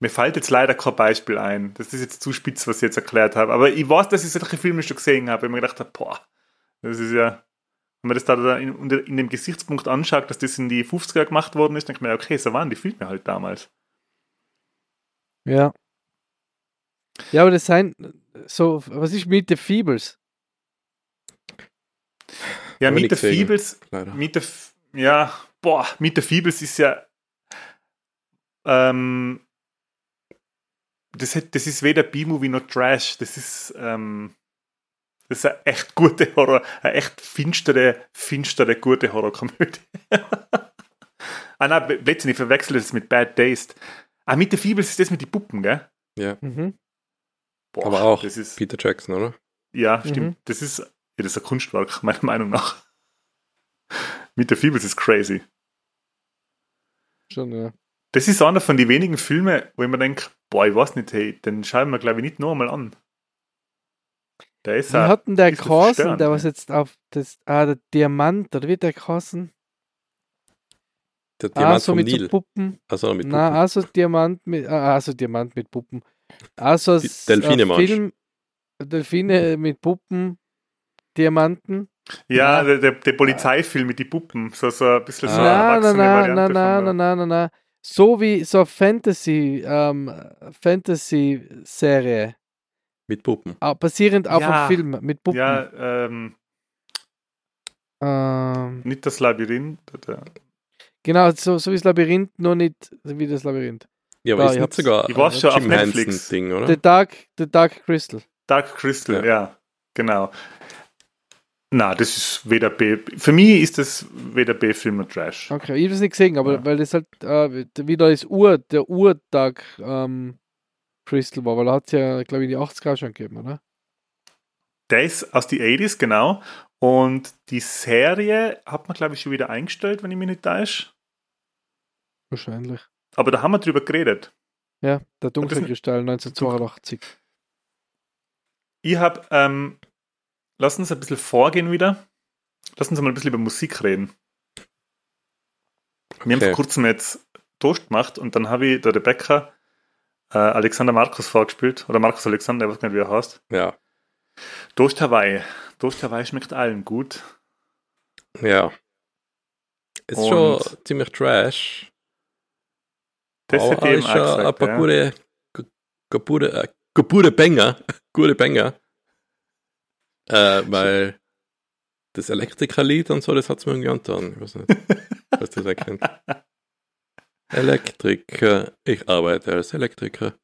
mir fällt jetzt leider kein Beispiel ein. Das ist jetzt zu spitz, was ich jetzt erklärt habe. Aber ich weiß, dass ich solche Filme schon gesehen habe, weil ich mir gedacht habe, boah, das ist ja, wenn man das da in, in dem Gesichtspunkt anschaut, dass das in die 50er gemacht worden ist, denkt man, ja, okay, so waren die Filme halt damals. Ja. Ja, aber das sind so, was ist mit den Feebles? Ja, ich mit gesehen. Feebles, Leider. mit F- ja, boah, mit der Feebles ist ja, ähm, das, hat- das ist weder B-Movie noch Trash, das ist, ähm, das ist eine echt gute Horror, eine echt finstere, finstere, gute Horrorkomödie. ah nein, ich verwechsel das mit Bad Taste. Ah, mit der Feebles ist das mit den Puppen, gell? Ja. Mhm. Boah, Aber auch Das ist, Peter Jackson, oder? ja, stimmt. Mhm. Das ist, ja, das ist ein Kunstwerk, meiner Meinung nach. Mit der Feebles ist crazy. Schon, ja. Das ist einer von den wenigen Filmen, wo ich mir denke, boah, ich weiß nicht, hey, den schauen wir, glaube ich, nicht noch einmal an. Der ist Wir auch, hatten der verstörend, der was jetzt auf das, ah, der Diamant, oder wird der Carson? Der Ah, Diamant so vom mit so Nil. Puppen. Also mit Na, Puppen. also Diamant mit, ah, also Diamant mit Puppen. Also Delfine? Film, Delfine mit Puppen, Diamanten. Ja, Na. der, der, Polizeifilm mit den Puppen, so, so ein bisschen so eine na, na, erwachsene na, na, Variante na, der- na, na, na. So wie so eine Fantasy, ähm, Fantasy-Serie. Mit Puppen. Ah, basierend auf Ja. einem Film mit Puppen. Ja, ähm, Ähm, nicht das Labyrinth. Der, genau, so, so wie das Labyrinth, nur nicht wie das Labyrinth. Ja, aber Ja, ist ich nicht sogar Ich weiß schon, auf Netflix. Henson-Ding, oder? The Dark, The Dark Crystal. Dark Crystal, Ja. ja. genau. Na, das ist weder B. Für mich ist das weder B-Film noch Trash. Okay, ich habe es nicht gesehen, aber Ja. weil das halt äh, wieder das Ur, der Urtag ähm, Crystal war, weil er hat es ja, glaube ich, in die 80er schon gegeben, oder? Der ist aus die 80s, genau. Und die Serie hat man, glaube ich, schon wieder eingestellt, wenn ich mich nicht täusche. Wahrscheinlich. Aber da haben wir drüber geredet. Ja, der dunkle Kristall 1982. Ich habe, ähm, lass uns ein bisschen vorgehen wieder. Lass uns mal ein bisschen über Musik reden. Wir haben vor kurzem jetzt Toast gemacht und dann habe ich der Rebecca äh, Alexander Markus vorgespielt. Oder Markus Alexander, ich weiß gar nicht, wie er heißt. Ja. Toast Hawaii. Toast Hawaii schmeckt allen gut. Ja. Ist Und- schon ziemlich trash. Das aber hätte ich eben auch schon gesagt, ein paar ja. gute, gu- gu- gute, gute Banger. Gute Banger. Äh, weil das Elektrikerlied und so, das hat es mir irgendwie angetan. Ich weiß nicht, was das erkennt. Elektriker. Ich arbeite als Elektriker.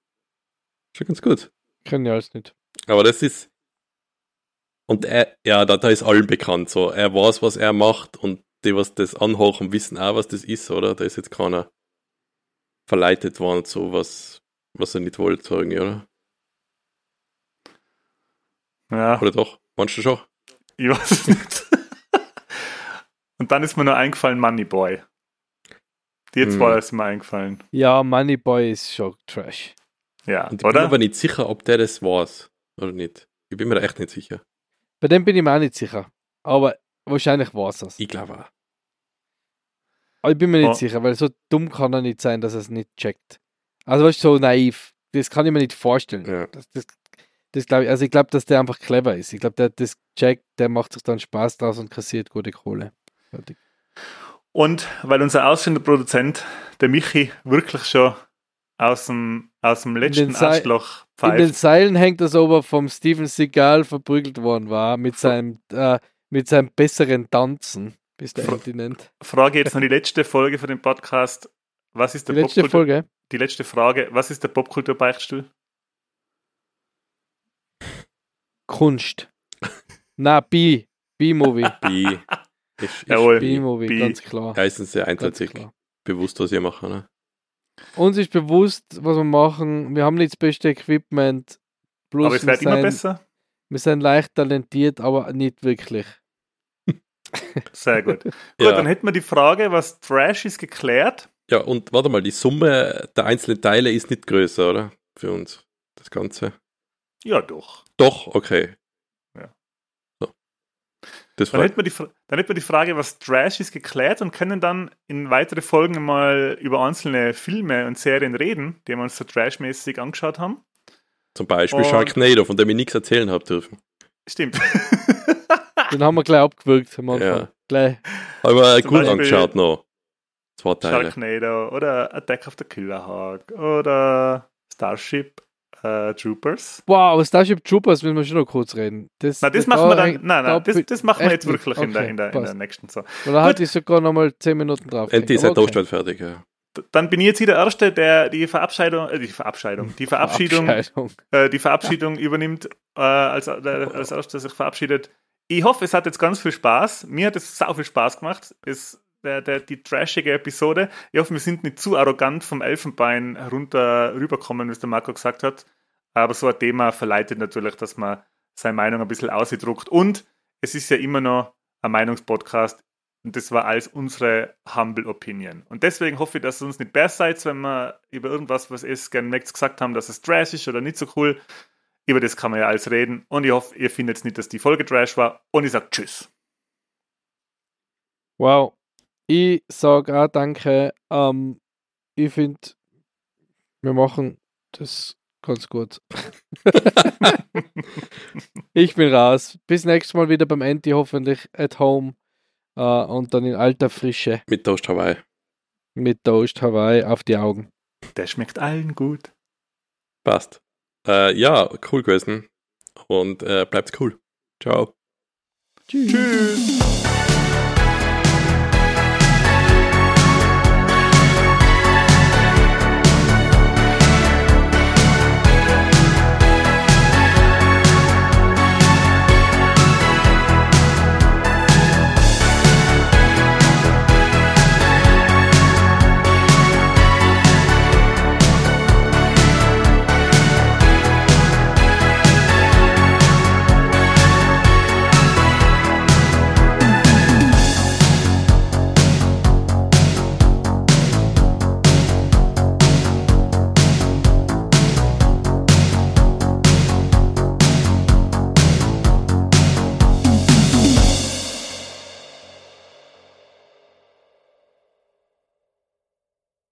Schon ganz gut. Können ja alles nicht. Aber das ist. Und er, ja, da, da ist allen bekannt so. Er weiß, was er macht und die, was das anhochen, wissen auch, was das ist, oder? Da ist jetzt keiner verleitet worden zu was, was er nicht wollte, irgendwie, oder? Ja, Oder doch? Meinst du schon? ich weiß es nicht. und dann ist mir nur eingefallen Moneyboy. Die Hm. zwei ist mir eingefallen. Ja, Moneyboy ist schon Trash. Ja, Und ich bin oder? aber nicht sicher, ob der das weiß oder nicht. Ich bin mir da echt nicht sicher. Bei dem bin ich mir auch nicht sicher. Aber wahrscheinlich war es das. Ich glaube auch. Aber ich bin mir nicht Oh. sicher, weil so dumm kann er nicht sein, dass er es nicht checkt. Also weißt du, so naiv. Das kann ich mir nicht vorstellen. Ja. Das, das, das glaub ich, also ich glaube, dass der einfach clever ist. Ich glaube, der das checkt, der macht sich dann Spaß draus und kassiert gute Kohle. Fertig. Und weil unser ausführender Produzent, der Michi, wirklich schon aus dem, aus dem letzten den Arschloch In den pfeift. Seilen hängt das aber vom Steven Seagal verprügelt worden war mit seinem, äh, mit seinem besseren Tanzen, bis der Fra- nennt. Frage jetzt noch die letzte Folge von dem Podcast. Was ist Die der letzte Popkultur- Folge. Die letzte Frage. Was ist der Popkultur-Beichtstuhl? Kunst. Na, B. B-Movie. B. Jawohl. B. B-Movie, B. ganz klar. Uns sehr eindeutig bewusst, was ihr machen. Ne? Uns ist bewusst, was wir machen. Wir haben nicht das beste Equipment. Plus Aber es wir, wird immer sind, besser. wir sind leicht talentiert, aber nicht wirklich. Sehr gut. Gut, Ja. dann hätten wir die Frage, was Trash ist, geklärt. Ja, und warte mal, die Summe der einzelnen Teile ist nicht größer, oder? Für uns, das Ganze. Ja, doch. Doch, okay. Ja. So. Das Dann hätten, wir die, dann hätten wir die Frage, was Trash ist, geklärt und können dann in weitere Folgen mal über einzelne Filme und Serien reden, die wir uns so trashmäßig angeschaut haben. zum Beispiel und- Sharknado, von dem ich nichts erzählen habe dürfen. Stimmt. Den haben wir gleich abgewürgt am Anfang. Ja. Gleich. Aber gut Beispiel- angeschaut noch. Zwei Teile. Sharknado oder Attack of the Killer Hawk oder Starship äh, Troopers. Wow, aber Starship Troopers müssen wir schon noch kurz reden. Das, Na, das da- machen wir dann, da- nein, da nein, das, das machen wir jetzt wirklich in, der, Okay, in, der, in der nächsten so. Oder halt ich sogar noch mal 10 Minuten drauf. Endlich ist der okay. Fertig. Ja. Dann bin ich jetzt hier der Erste, der die Verabschiedung, äh, die Verabschiedung, die Verabschiedung, Verabschiedung. äh, die Verabschiedung übernimmt, äh, als, äh, als Erster sich verabschiedet. Ich hoffe, es hat jetzt ganz viel Spaß. Mir hat es sau viel Spaß gemacht. Es, der, der, die trashige Episode. Ich hoffe, wir sind nicht zu arrogant vom Elfenbein herunter rüberkommen, wie es der Marco gesagt hat. Aber so ein Thema verleitet natürlich, dass man seine Meinung ein bisschen ausdruckt. Und es ist ja immer noch ein Meinungspodcast. Und das war als unsere humble Opinion. Und deswegen hoffe ich, dass ihr uns nicht besser seid, wenn wir über irgendwas, was es gerne mögt, gesagt haben, dass es trash ist oder nicht so cool. Über das kann man ja alles reden. Und ich hoffe, ihr findet nicht, dass die Folge trash war. Und ich sage Tschüss. Wow. Ich sage auch danke. Ähm, ich finde, wir machen das ganz gut. ich bin raus. Bis nächstes Mal wieder beim Anti, hoffentlich at home. Äh, und dann in alter Frische Mit Toast Hawaii. mit Toast Hawaii auf die Augen. Der schmeckt allen gut. Passt. Äh, ja, cool gewesen. Und äh, bleibt cool. Ciao. Tschüss. Tschüss.